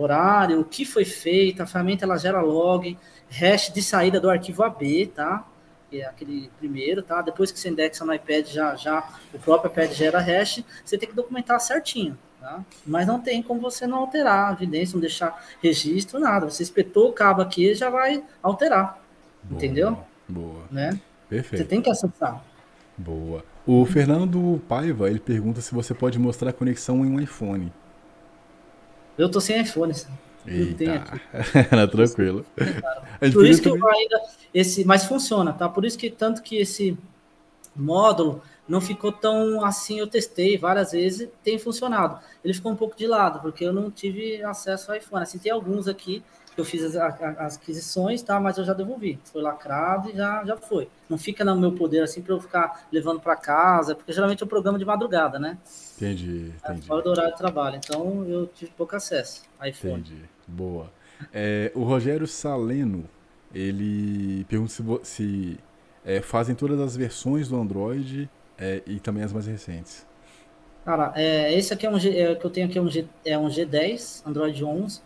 horário, o que foi feito, a ferramenta ela gera log, hash de saída do arquivo AB, tá? Que é aquele primeiro, tá? Depois que você indexa no iPad, já, já o próprio iPad gera hash, você tem que documentar certinho. Tá? Mas não tem como você não alterar a evidência, não deixar registro, nada. Você espetou o cabo aqui já vai alterar. Boa, entendeu? Boa. Né? Perfeito. Você tem que acessar. Boa. O Fernando Paiva, ele pergunta se você pode mostrar a conexão em um iPhone. Eu tô sem iPhone. Eita. Não, tranquilo. [laughs] Por isso que eu ainda esse, mas funciona, tá? Por isso que tanto que esse módulo não ficou tão assim. Eu testei várias vezes, tem funcionado. Ele ficou um pouco de lado, porque eu não tive acesso ao iPhone. Assim, tem alguns aqui eu fiz as, as, aquisições, tá? Mas eu já devolvi. Foi lacrado e já, já foi. Não fica no meu poder assim para eu ficar levando para casa, porque geralmente é um programa de madrugada, né? Entendi, é entendi. fora do horário de trabalho. Então eu tive pouco acesso ao iPhone. Entendi. Boa. É, o Rogério Saleno, ele pergunta se, se é, fazem todas as versões do Android é, e também as mais recentes. Cara, é, esse aqui é um G, é, que eu tenho aqui é um, G, é um G10, Android 11.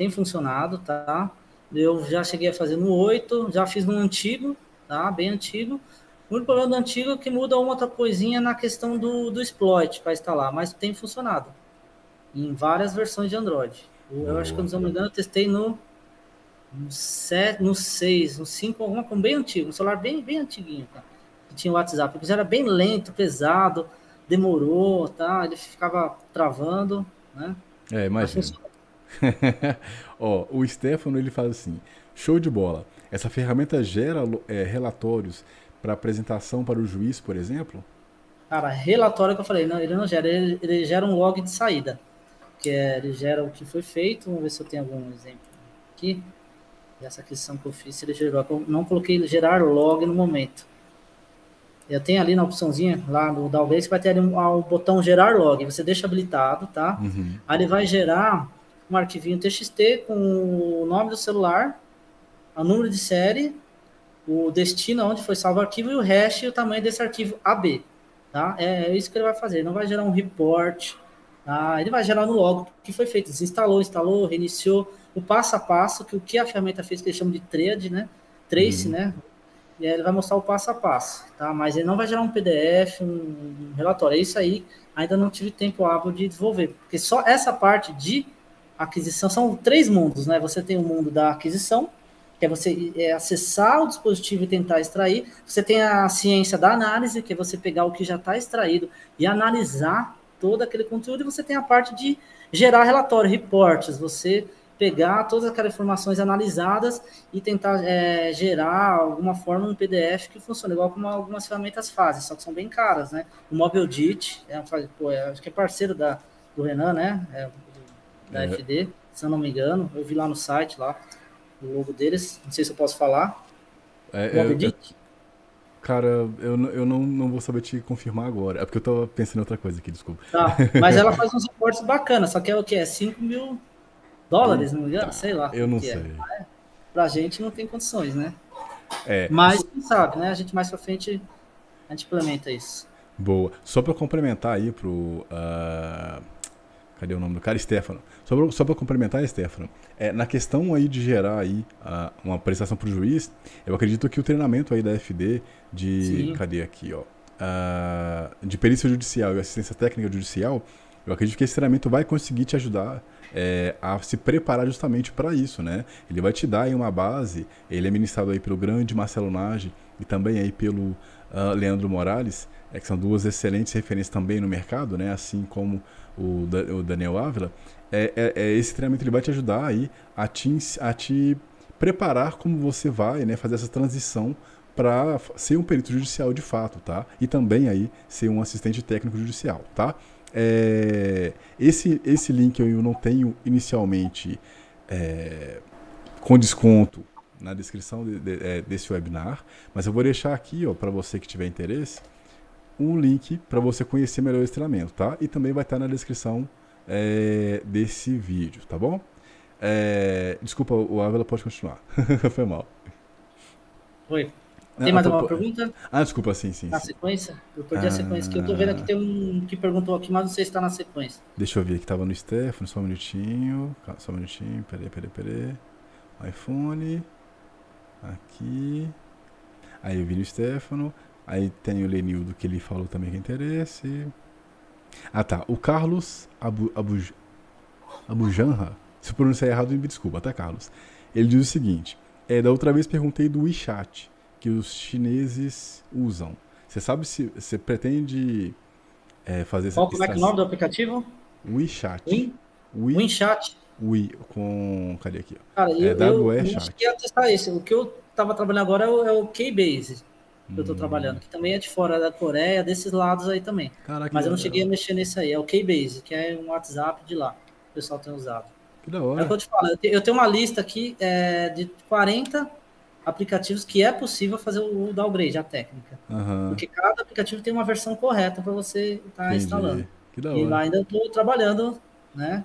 Tem funcionado, tá? Eu já cheguei a fazer no 8, já fiz no antigo, tá? Bem antigo. O único problema do antigo é que muda uma outra coisinha na questão do, do exploit para instalar, mas tem funcionado em várias versões de Android. Eu, eu acho que, se não me engano, eu testei no, no, 7, no 6, no 5, alguma coisa bem antigo, um celular bem, bem antiguinho, tá? que tinha o WhatsApp, porque era bem lento, pesado, demorou, tá? Ele ficava travando, né? É, imagina. [laughs] Ó, o Stefano ele faz assim: show de bola. Essa ferramenta gera é, relatórios para apresentação para o juiz, por exemplo? Cara, relatório que eu falei, não, ele não gera, ele, ele gera um log de saída, que é, ele gera o que foi feito. Vamos ver se eu tenho algum exemplo aqui. Essa aquisição que eu fiz, ele gerou. Eu não coloquei gerar log no momento. Eu tenho ali na opçãozinha lá no Dalvez que vai ter ali um, um, botão gerar log. Você deixa habilitado, tá? Uhum. Aí ele vai gerar um arquivinho TXT com o nome do celular, o número de série, o destino onde foi salvo o arquivo e o hash e o tamanho desse arquivo AB. Tá? É, é isso que ele vai fazer. Ele não vai gerar um report. Tá? Ele vai gerar no log o que foi feito. Desinstalou, instalou, reiniciou. O passo a passo, que o que a ferramenta fez, que eles chamam de thread, né? Trace, uhum. né? e aí ele vai mostrar o passo a passo, tá? Mas ele não vai gerar um PDF, um relatório. É isso aí, ainda não tive tempo hábil de desenvolver, porque só essa parte de aquisição são três mundos, né? Você tem o mundo da aquisição, que é você é, acessar o dispositivo e tentar extrair. Você tem a ciência da análise, que é você pegar o que já está extraído e analisar todo aquele conteúdo. E você tem a parte de gerar relatório, reportes. Você pegar todas aquelas informações analisadas e tentar é, gerar alguma forma um PDF que funcione, igual como algumas ferramentas fazem, só que são bem caras, né? O MobileDit, é, pô, é, acho que é parceiro da, do Renan, né? É, da é. FD, se eu não me engano. Eu vi lá no site, lá, o logo deles, não sei se eu posso falar. É, MobileDit. Cara, eu, eu não, não vou saber te confirmar agora. É porque eu tava pensando em outra coisa aqui, desculpa. Tá, mas ela [laughs] faz uns reportes bacanas, só que é o que? É 5 mil dólares, não me engano, sei lá. Eu não é. sei. É. Pra gente não tem condições, né? É. Mas, quem sabe, né? A gente mais pra frente a gente implementa isso. Boa. Só para complementar aí pro. Uh... Cadê o nome do cara? Stefano. Só, para complementar, Stefano, é, na questão aí de gerar aí a, uma prestação para o juiz, eu acredito que o treinamento aí da FD de. Sim. Cadê aqui, ó? Uh, de perícia judicial e assistência técnica judicial, eu acredito que esse treinamento vai conseguir te ajudar é, a se preparar justamente para isso, né? Ele vai te dar aí uma base, ele é ministrado aí pelo grande Marcelo Nage e também aí pelo uh, Leandro Morales, é, que são duas excelentes referências também no mercado, né? Assim como o, o Daniel Ávila, é, é, é, esse treinamento ele vai te ajudar aí a te, a te preparar como você vai né, fazer essa transição para ser um perito judicial de fato, tá? E também aí ser um assistente técnico judicial, tá? É, esse, esse link eu não tenho inicialmente é, com desconto na descrição de, de, é, desse webinar, mas eu vou deixar aqui, para você que tiver interesse, um link para você conhecer melhor esse treinamento, tá? E também vai estar na descrição é, desse vídeo, tá bom? É, desculpa, o Ávila pode continuar. [laughs] Foi mal. Oi. Tem ah, mais alguma pergunta? Ah, desculpa, sim, sim. Na sim. sequência? Eu perdi ah, a sequência, que eu tô vendo aqui tem um que perguntou aqui, mas não sei se está na sequência. Deixa eu ver aqui, tava no Stefano, só um minutinho. Só um minutinho, peraí, peraí, peraí. iPhone. Aqui. Aí eu vi no Stefano. Aí tem o Lenildo que ele falou também que é interesse. Ah tá, o Carlos Abu, Abu, Abujanra, se eu pronunciar errado, me desculpa, tá Carlos? Ele diz o seguinte, é, da outra vez perguntei do WeChat, que os chineses usam. Você sabe se você pretende é, fazer essa... Qual como é que é o nome do aplicativo? WeChat. Win? WeChat. We, com... Cadê aqui? Cara, é, eu, eu, eu cheguei testar esse. O que eu tava trabalhando agora é o, é o Keybase que eu estou trabalhando, que também é de fora da Coreia, desses lados aí também. Caraca, Mas eu não cheguei a mexer nesse aí. É o Keybase, que é um WhatsApp de lá. O pessoal tem usado. Que da hora. É o que eu te falo. Eu tenho uma lista aqui é, de 40 aplicativos que é possível fazer o downgrade, a técnica. Uhum. Porque cada aplicativo tem uma versão correta para você estar tá instalando. Que da hora. E lá ainda estou trabalhando, né?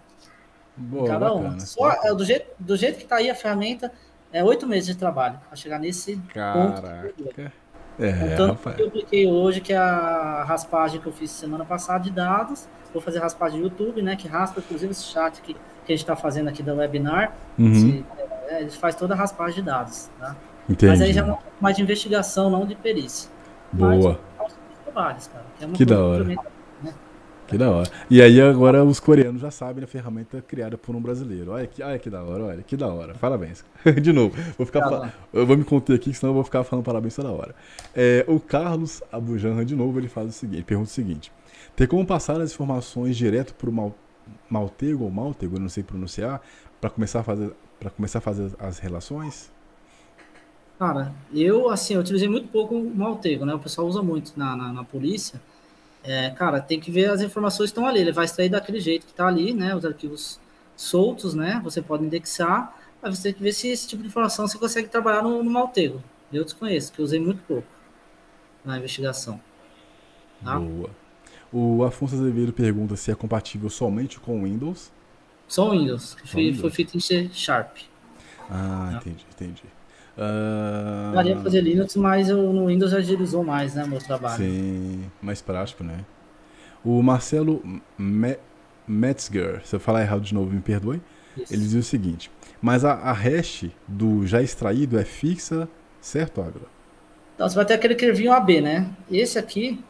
Boa, cada um. Só, é, do, jeito, do jeito que está aí a ferramenta, é oito meses de trabalho para chegar nesse Caraca. ponto. É, Tanto que eu cliquei hoje, que é a raspagem que eu fiz semana passada de dados. Vou fazer raspagem do YouTube, né? Que raspa, inclusive, esse chat que, que a gente está fazendo aqui da webinar. Uhum. Se, é, ele faz toda a raspagem de dados. Tá? Entendi. Mas aí já é mais de investigação, não de perícia. Boa. Mas, trabalhos, cara, que, é que da hora. Que da hora. E aí agora os coreanos já sabem a ferramenta criada por um brasileiro. Olha que, olha que da hora, olha que da hora. Parabéns. [laughs] De novo, vou ficar tá eu vou me conter aqui, senão eu vou ficar falando parabéns toda hora. É, o Carlos Abujanra, de novo, ele faz o seguinte, ele pergunta o seguinte: tem como passar as informações direto para o Mal, Maltego ou Maltego, eu não sei pronunciar, para começar a fazer para começar a fazer as relações? Cara, eu assim, eu utilizei muito pouco o Maltego, né? O pessoal usa muito na, na, na polícia. É, cara, tem que ver as informações que estão ali. Ele vai extrair daquele jeito que está ali, né? Os arquivos soltos, né? Você pode indexar, mas você tem que ver se esse tipo de informação você consegue trabalhar no, no Maltego. Eu desconheço, que eu usei muito pouco na investigação. Tá? Boa. O Afonso Azevedo pergunta se é compatível somente com Windows. Só Windows, que foi, Windows. foi feito em C Sharp. Ah, tá? entendi, entendi. Uh... Daria fazer Linux, mas eu, no Windows agilizou mais, né, meu trabalho. Sim, mais prático, né? O Marcelo Me Metzger, se eu falar errado de novo, me perdoe. Isso. Ele diz o seguinte: mas a, a hash do já extraído é fixa, certo, Águila? Então, você vai ter aquele arquivinho AB, né? Esse aqui,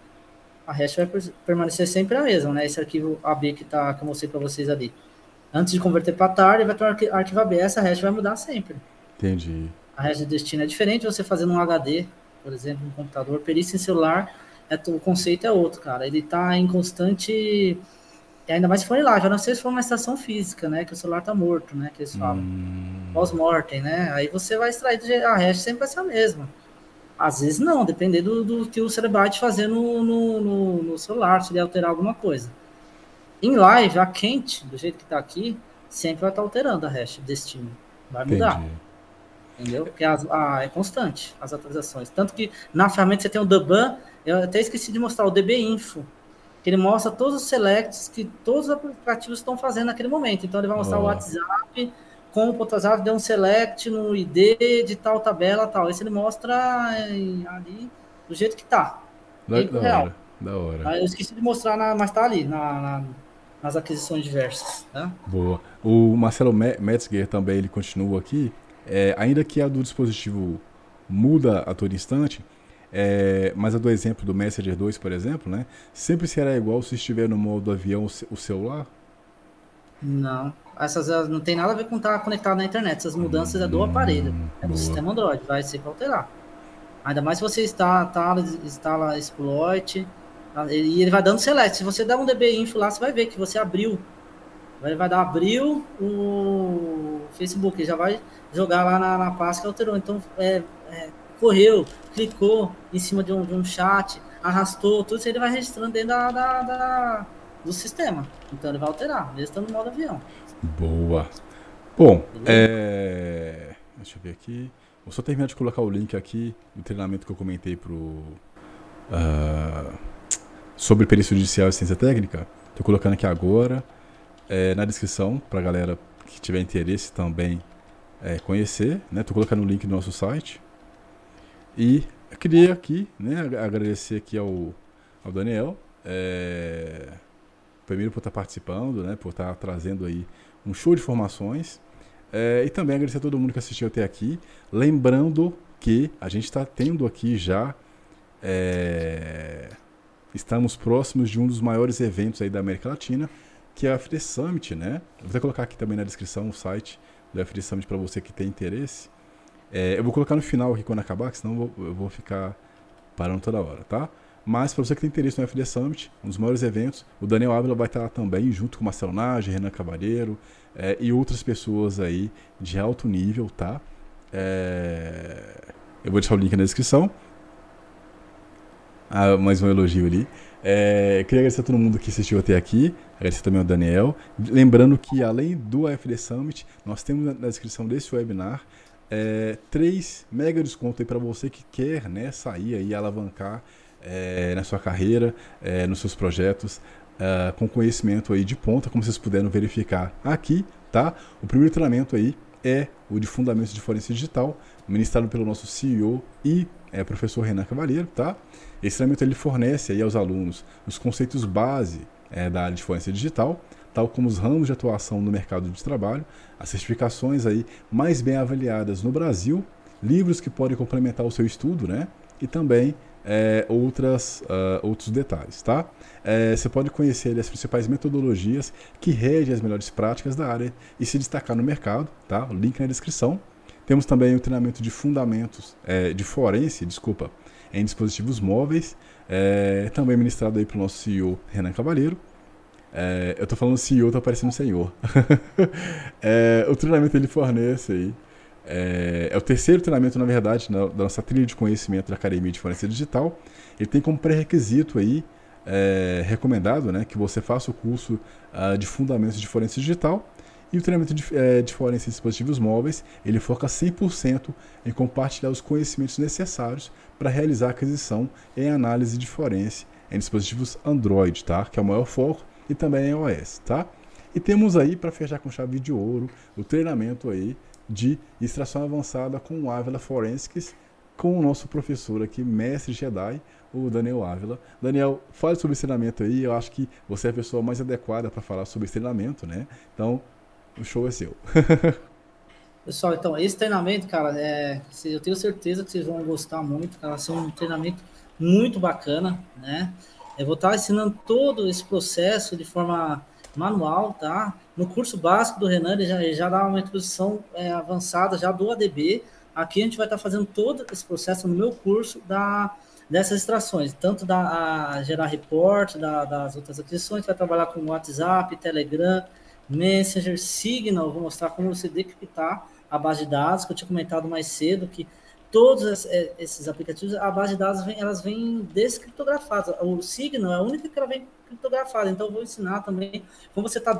a hash vai permanecer sempre a mesma, né? Esse arquivo AB que, tá, que eu mostrei para vocês ali. Antes de converter para TAR, ele vai ter um arquivo AB. Essa hash vai mudar sempre. Entendi a rede de destino é diferente você fazendo um HD, por exemplo, um computador, perícia em celular, é, o conceito é outro, cara. Ele está em constante. Ainda mais se for lá, já não sei se for uma estação física, né? Que o celular tá morto, né? Que eles falam. Hum. Pós-mortem, né? Aí você vai extrair a hash sempre vai ser a mesma. Às vezes não, dependendo do, do que o Cerebite fazer no, no, no, no, celular, se ele alterar alguma coisa. Em live, a quente, do jeito que tá aqui, sempre vai estar tá alterando a hash destino. Vai mudar. Entendi. Entendeu? Porque as, a, é constante as atualizações. Tanto que na ferramenta você tem o Duban, eu até esqueci de mostrar o DB Info, que ele mostra todos os selects que todos os aplicativos estão fazendo naquele momento. Então ele vai mostrar oh. o WhatsApp, como o WhatsApp deu um select no ID de tal tabela tal. Esse ele mostra eh, ali do jeito que tá. Da, da real. hora. Da hora. Eu esqueci de mostrar, na, mas tá ali na, na, nas aquisições diversas. Tá? Boa. O Marcelo Metzger também ele continua aqui. É, ainda que a do dispositivo muda a todo instante, é, mas a do exemplo do Messenger 2, por exemplo, né, sempre será igual se estiver no modo avião o celular? Não. Essas não tem nada a ver com estar conectado na internet. Essas mudanças hum, é do aparelho, é do sistema Android, vai ser alterar. Ainda mais se você tá, instala exploit, tá, e ele vai dando select. Se você der um DB info lá, você vai ver que você abriu. Ele vai dar abriu o Facebook, ele já vai jogar lá na, na pasta que alterou. Então, é, é, correu, clicou em cima de um, de um chat, arrastou, tudo isso ele vai registrando dentro da, da, da do sistema. Então ele vai alterar, mesmo estando no modo avião. Boa. Bom, é... deixa eu ver aqui. Vou só terminar de colocar o link aqui do treinamento que eu comentei pro, uh, sobre perícia judicial e ciência técnica. Estou colocando aqui agora é, na descrição para galera que tiver interesse também é, conhecer. Né? colocando o link do nosso site. E eu queria aqui né, agradecer aqui ao, ao Daniel. É, primeiro por estar participando, né, por estar trazendo aí um show de informações. É, e também agradecer a todo mundo que assistiu até aqui. Lembrando que a gente está tendo aqui já. É, estamos próximos de um dos maiores eventos aí da América Latina, que é a FD Summit, né? Vou colocar aqui também na descrição o site do FD Summit para você que tem interesse. É, eu vou colocar no final aqui quando acabar, que senão eu vou, eu vou ficar parando toda hora, tá? Mas para você que tem interesse no FD Summit, um dos maiores eventos, o Daniel Ávila vai estar lá também, junto com Marcelo Nage, Renan Cavalheiro é, e outras pessoas aí de alto nível, tá? É... Eu vou deixar o link na descrição. Ah, mais um elogio ali. É, queria agradecer a todo mundo que assistiu até aqui, agradecer também ao Daniel. Lembrando que além do AFD Summit, nós temos na descrição desse webinar é, três mega descontos para você que quer né, sair e alavancar é, na sua carreira, é, nos seus projetos, é, com conhecimento aí de ponta, como vocês puderam verificar aqui, tá? O primeiro treinamento aí é o de Fundamentos de Forense Digital, ministrado pelo nosso CEO e é, professor Renan Cavalheiro, tá? Esse treinamento ele fornece aí aos alunos os conceitos base é, da área de forense digital, tal como os ramos de atuação no mercado de trabalho, as certificações aí mais bem avaliadas no Brasil, livros que podem complementar o seu estudo, né? E também é, outras, uh, outros detalhes, tá? É, você pode conhecer as principais metodologias que regem as melhores práticas da área e se destacar no mercado, tá? O link na descrição. Temos também o treinamento de fundamentos, é, de forense, desculpa, em dispositivos móveis, é, também ministrado aí pelo nosso CEO Renan Cavalheiro. É, eu estou falando CEO, tá parecendo senhor. [laughs] É, o treinamento ele fornece aí é, é, o terceiro treinamento, na verdade, na, da nossa trilha de conhecimento da Academia de Forense Digital. Ele tem como pré-requisito aí, é, recomendado, né, que você faça o curso uh, de Fundamentos de Forense Digital. E o treinamento de, é, de forense dispositivos móveis, ele foca 100% em compartilhar os conhecimentos necessários para realizar a aquisição e análise de forense em dispositivos Android, tá? Que é o maior foco, e também em iOS, tá? E temos aí, para fechar com chave de ouro, o treinamento aí de extração avançada com o Ávila Forensics, com o nosso professor aqui, mestre Jedi, o Daniel Ávila. Daniel, fale sobre esse treinamento aí, eu acho que você é a pessoa mais adequada para falar sobre esse treinamento, né? Então, o show é seu. [laughs] Pessoal, então, esse treinamento, cara, é, eu tenho certeza que vocês vão gostar muito, cara, ser um treinamento muito bacana, né? Eu vou estar ensinando todo esse processo de forma manual, tá? No curso básico do Renan, ele já, ele já dá uma introdução é, avançada já do ADB. Aqui a gente vai estar fazendo todo esse processo no meu curso da, dessas extrações, tanto da gerar report, da, das outras aquisições, vai trabalhar com WhatsApp, Telegram, Messenger, Signal, vou mostrar como você decriptar a base de dados, que eu tinha comentado mais cedo, que todos é, esses aplicativos, a base de dados vem, elas vêm descriptografadas. O Signal é a única que ela vem criptografada. Então, eu vou ensinar também como você está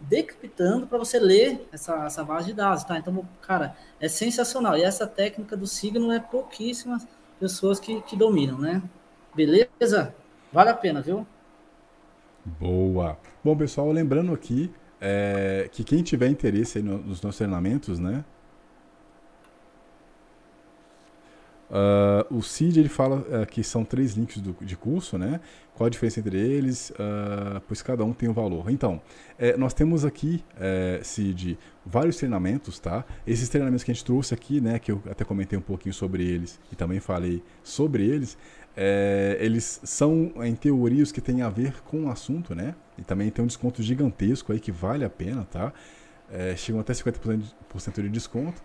decriptando para você ler essa, essa base de dados, tá? Então, cara, é sensacional. E essa técnica do signo é pouquíssimas pessoas que, que dominam, né? Beleza? Vale a pena, viu? Boa. Bom, pessoal, lembrando aqui é, que quem tiver interesse nos nossos treinamentos, né? Uh, o CID ele fala uh, que são três links do, de curso, né? Qual a diferença entre eles? Uh, pois cada um tem um valor. Então, é, nós temos aqui, é, CID, vários treinamentos, tá? Esses treinamentos que a gente trouxe aqui, né? Que eu até comentei um pouquinho sobre eles e também falei sobre eles. É, eles são, em teoria, os que têm a ver com o assunto, né? E também tem um desconto gigantesco aí que vale a pena, tá? É, chegam até 50% de desconto.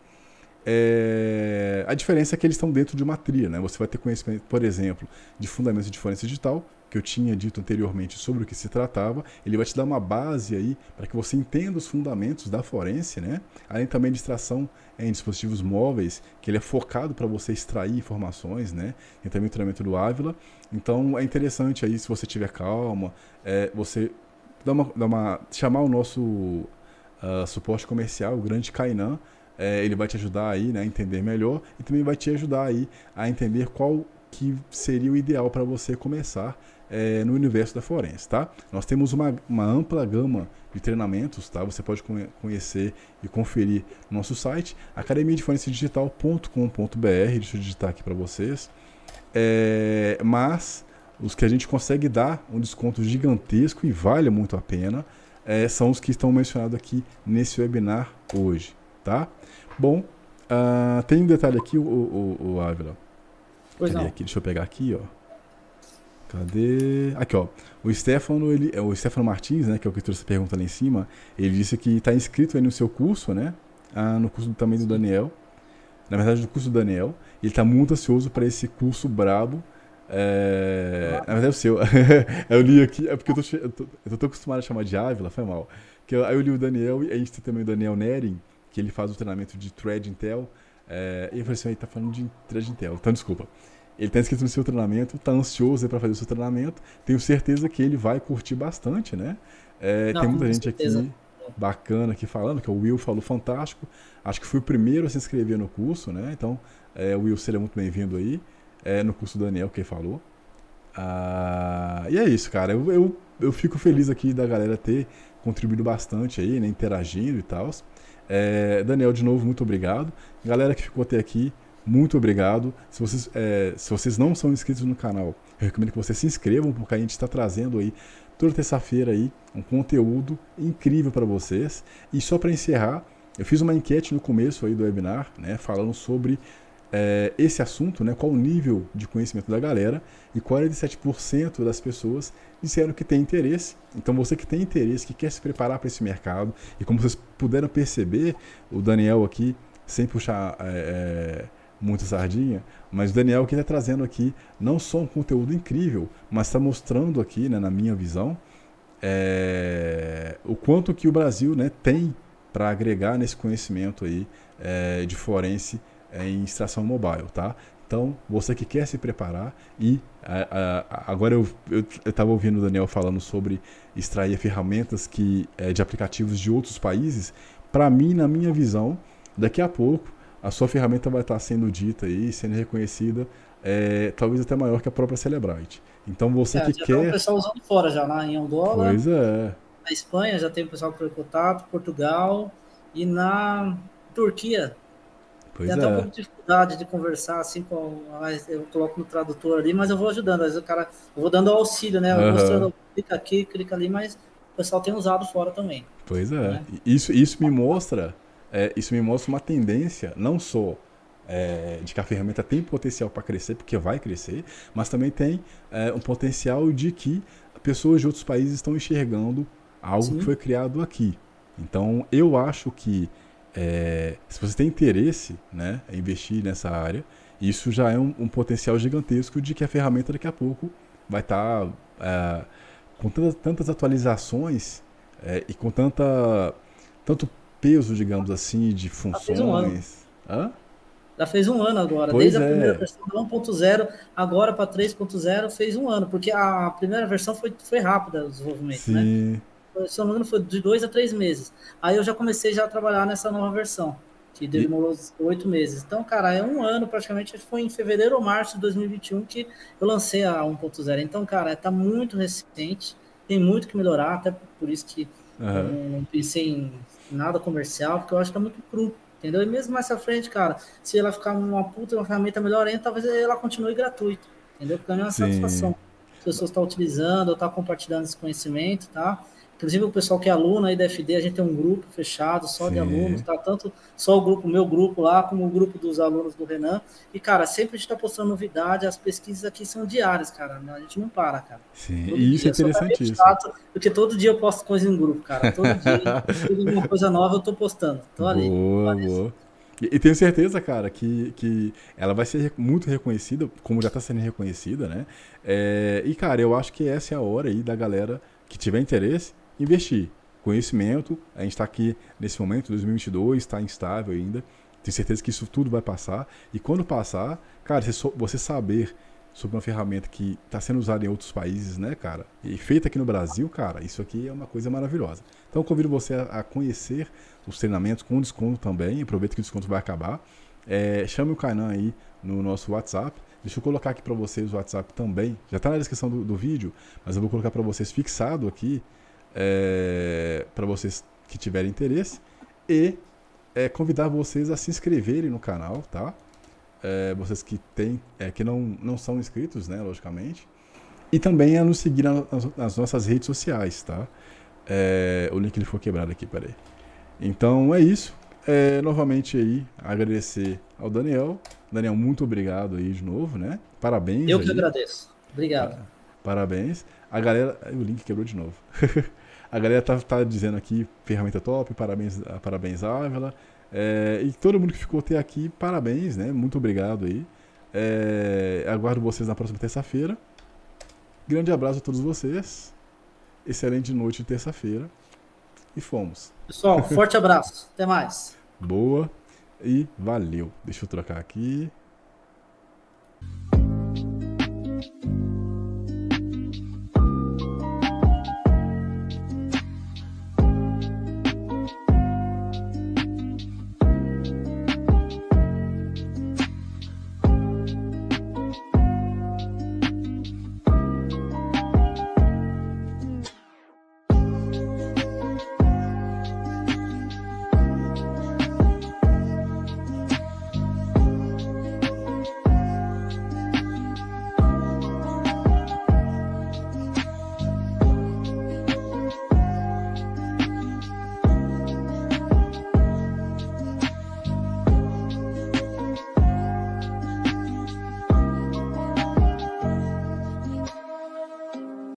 É, a diferença é que eles estão dentro de uma trilha, né? Você vai ter conhecimento, por exemplo, de fundamentos de forense digital, que eu tinha dito anteriormente sobre o que se tratava. Ele vai te dar uma base aí para que você entenda os fundamentos da forense, né? Além também de extração em dispositivos móveis, que ele é focado para você extrair informações, né? Tem também o treinamento do Ávila. Então é interessante aí, se você tiver calma, é, você dá uma, dá uma, chamar o nosso uh, suporte comercial, o grande Kainan, é, ele vai te ajudar aí né, a entender melhor e também vai te ajudar aí a entender qual que seria o ideal para você começar é, no universo da forense, tá? Nós temos uma, uma ampla gama de treinamentos, tá? Você pode conhecer e conferir no nosso site, academiadeforense.digital.com.br, deixa eu digitar aqui para vocês. É, mas os que a gente consegue dar um desconto gigantesco e vale muito a pena é, são os que estão mencionados aqui nesse webinar hoje, tá? Bom, uh, tem um detalhe aqui, o, o, o Ávila. Pois não. Aqui? Deixa eu pegar aqui, ó. Cadê? Aqui, ó. O Stefano, ele, é o Stefano Martins, né, que é o que trouxe a pergunta lá em cima, ele disse que está inscrito aí no seu curso, né? Ah, no curso também do Daniel. Na verdade, no curso do Daniel. Ele está muito ansioso para esse curso brabo. É... Na verdade, é o seu. [laughs] eu li aqui, é porque eu tô, eu tô, eu tô acostumado a chamar de Ávila, foi mal. Que eu, aí eu li o Daniel e a gente tem também o Daniel Nering, que ele faz o treinamento de Thread Intel. É, e eu falei assim, ele tá falando de Thread Intel, então desculpa. Ele está inscrito no seu treinamento, está ansioso para fazer o seu treinamento. Tenho certeza que ele vai curtir bastante, né? É, Não, tem muita gente certeza. aqui bacana aqui falando, que o Will falou fantástico. Acho que fui o primeiro a se inscrever no curso, né? Então, é, o Will seja muito bem-vindo aí. É, no curso do Daniel, que ele falou. Ah, e é isso, cara. Eu, eu, eu fico feliz aqui da galera ter contribuído bastante aí, né? Interagindo e tal. É, Daniel, de novo, muito obrigado. Galera que ficou até aqui, muito obrigado. Se vocês, é, se vocês não são inscritos no canal, eu recomendo que vocês se inscrevam, porque a gente está trazendo aí toda terça-feira aí um conteúdo incrível para vocês. E só para encerrar, eu fiz uma enquete no começo aí do webinar, né, falando sobre é, esse assunto, né, qual o nível de conhecimento da galera, e 47% das pessoas disseram que tem interesse. Então você que tem interesse, que quer se preparar para esse mercado, e como vocês puderam perceber, o Daniel aqui, sem puxar é, é muita sardinha, mas o Daniel que está trazendo aqui não só um conteúdo incrível, mas está mostrando aqui, né, na minha visão, é, o quanto que o Brasil né, tem para agregar nesse conhecimento aí é, de forense em extração mobile, tá? Então, você que quer se preparar e a, a, agora eu estava ouvindo o Daniel falando sobre extrair ferramentas que é, de aplicativos de outros países. Para mim, na minha visão, daqui a pouco a sua ferramenta vai estar sendo dita e sendo reconhecida, é, talvez até maior que a própria Celebrite. Então você é, que já quer. Tem o pessoal usando fora já lá em Angola. Pois é. Na Espanha já tem o pessoal com contato, Portugal e na Turquia Pois Tem até é. um pouco de dificuldade de conversar assim com. Eu coloco no tradutor ali, mas eu vou ajudando. Às vezes o cara. Eu vou dando auxílio, né? Uhum. Mostrando, clica aqui, clica ali, mas o pessoal tem usado fora também. Pois é. Né? Isso, isso me mostra. É, isso me mostra uma tendência, não só é, de que a ferramenta tem potencial para crescer, porque vai crescer, mas também tem é, um potencial de que pessoas de outros países estão enxergando algo Sim. que foi criado aqui. Então, eu acho que é, se você tem interesse né, em investir nessa área, isso já é um, um, potencial gigantesco de que a ferramenta daqui a pouco vai estar tá, é, com tantas, tantas atualizações é, e com tanta, tanto peso, digamos assim, de funções. Já fez um ano, Já fez um ano agora, pois desde a é. primeira versão 1.0, agora para 3.0 fez um ano, porque a primeira versão foi, foi rápida o desenvolvimento, né? Sim. né? Se não me engano, foi de dois a três meses. Aí eu já comecei já a trabalhar nessa nova versão, que demorou oito meses. Então, cara, é um ano praticamente, foi em fevereiro ou março de 2021 que eu lancei a 1.0. Então, cara, tá muito recente, tem muito que melhorar, até por isso que uhum. não pensei em nada comercial, porque eu acho que tá muito cru. entendeu? E mesmo mais à frente, cara, se ela ficar uma puta, uma ferramenta melhor ainda, talvez ela continue gratuito, entendeu? Porque é uma Sim. satisfação. As pessoas estão utilizando, estão compartilhando esse conhecimento, tá? Inclusive o pessoal que é aluno aí da FD, a gente tem um grupo fechado só Sim. de alunos, tá? Tanto só o grupo, meu grupo lá, como o grupo dos alunos do Renan. E, cara, sempre a gente tá postando novidade, as pesquisas aqui são diárias, cara. A gente não para, cara. Sim, todo isso é interessantíssimo. Chato, porque todo dia eu posto coisa em grupo, cara. Todo dia, [laughs] uma coisa nova eu tô postando. Tô ali. Boa, boa. E, tenho certeza, cara, que, que ela vai ser muito reconhecida, como já está sendo reconhecida, né? É, e, cara, eu acho que essa é a hora aí da galera que tiver interesse investir. Conhecimento, a gente está aqui nesse momento, 2022, está instável ainda. Tenho certeza que isso tudo vai passar. E quando passar, cara, você saber sobre uma ferramenta que está sendo usada em outros países, né, cara? E feita aqui no Brasil, cara, isso aqui é uma coisa maravilhosa. Então eu convido você a conhecer os treinamentos com desconto também. Aproveita que o desconto vai acabar. É, chame o Kainan aí no nosso WhatsApp. Deixa eu colocar aqui para vocês o WhatsApp também. Já está na descrição do, do, vídeo, mas eu vou colocar para vocês fixado aqui é, para vocês que tiverem interesse e é, convidar vocês a se inscreverem no canal, tá? É, vocês que tem, é, que não, não são inscritos, né, logicamente, e também a nos seguir nas, nas nossas redes sociais, tá? É, o link ele foi quebrado aqui, peraí. Então é isso. É, novamente aí agradecer ao Daniel. Daniel, muito obrigado aí de novo, né? Parabéns. Eu aí. que agradeço. Obrigado. Parabéns. A galera. O link quebrou de novo. [laughs] A galera tá, tá dizendo aqui, ferramenta top, parabéns, parabéns Ávila. É, e todo mundo que ficou até aqui, parabéns, né? Muito obrigado aí. É, aguardo vocês na próxima terça-feira. Grande abraço a todos vocês. Excelente noite de terça-feira. E fomos. Pessoal, forte [laughs] abraço. Até mais. Boa. E valeu. Deixa eu trocar aqui.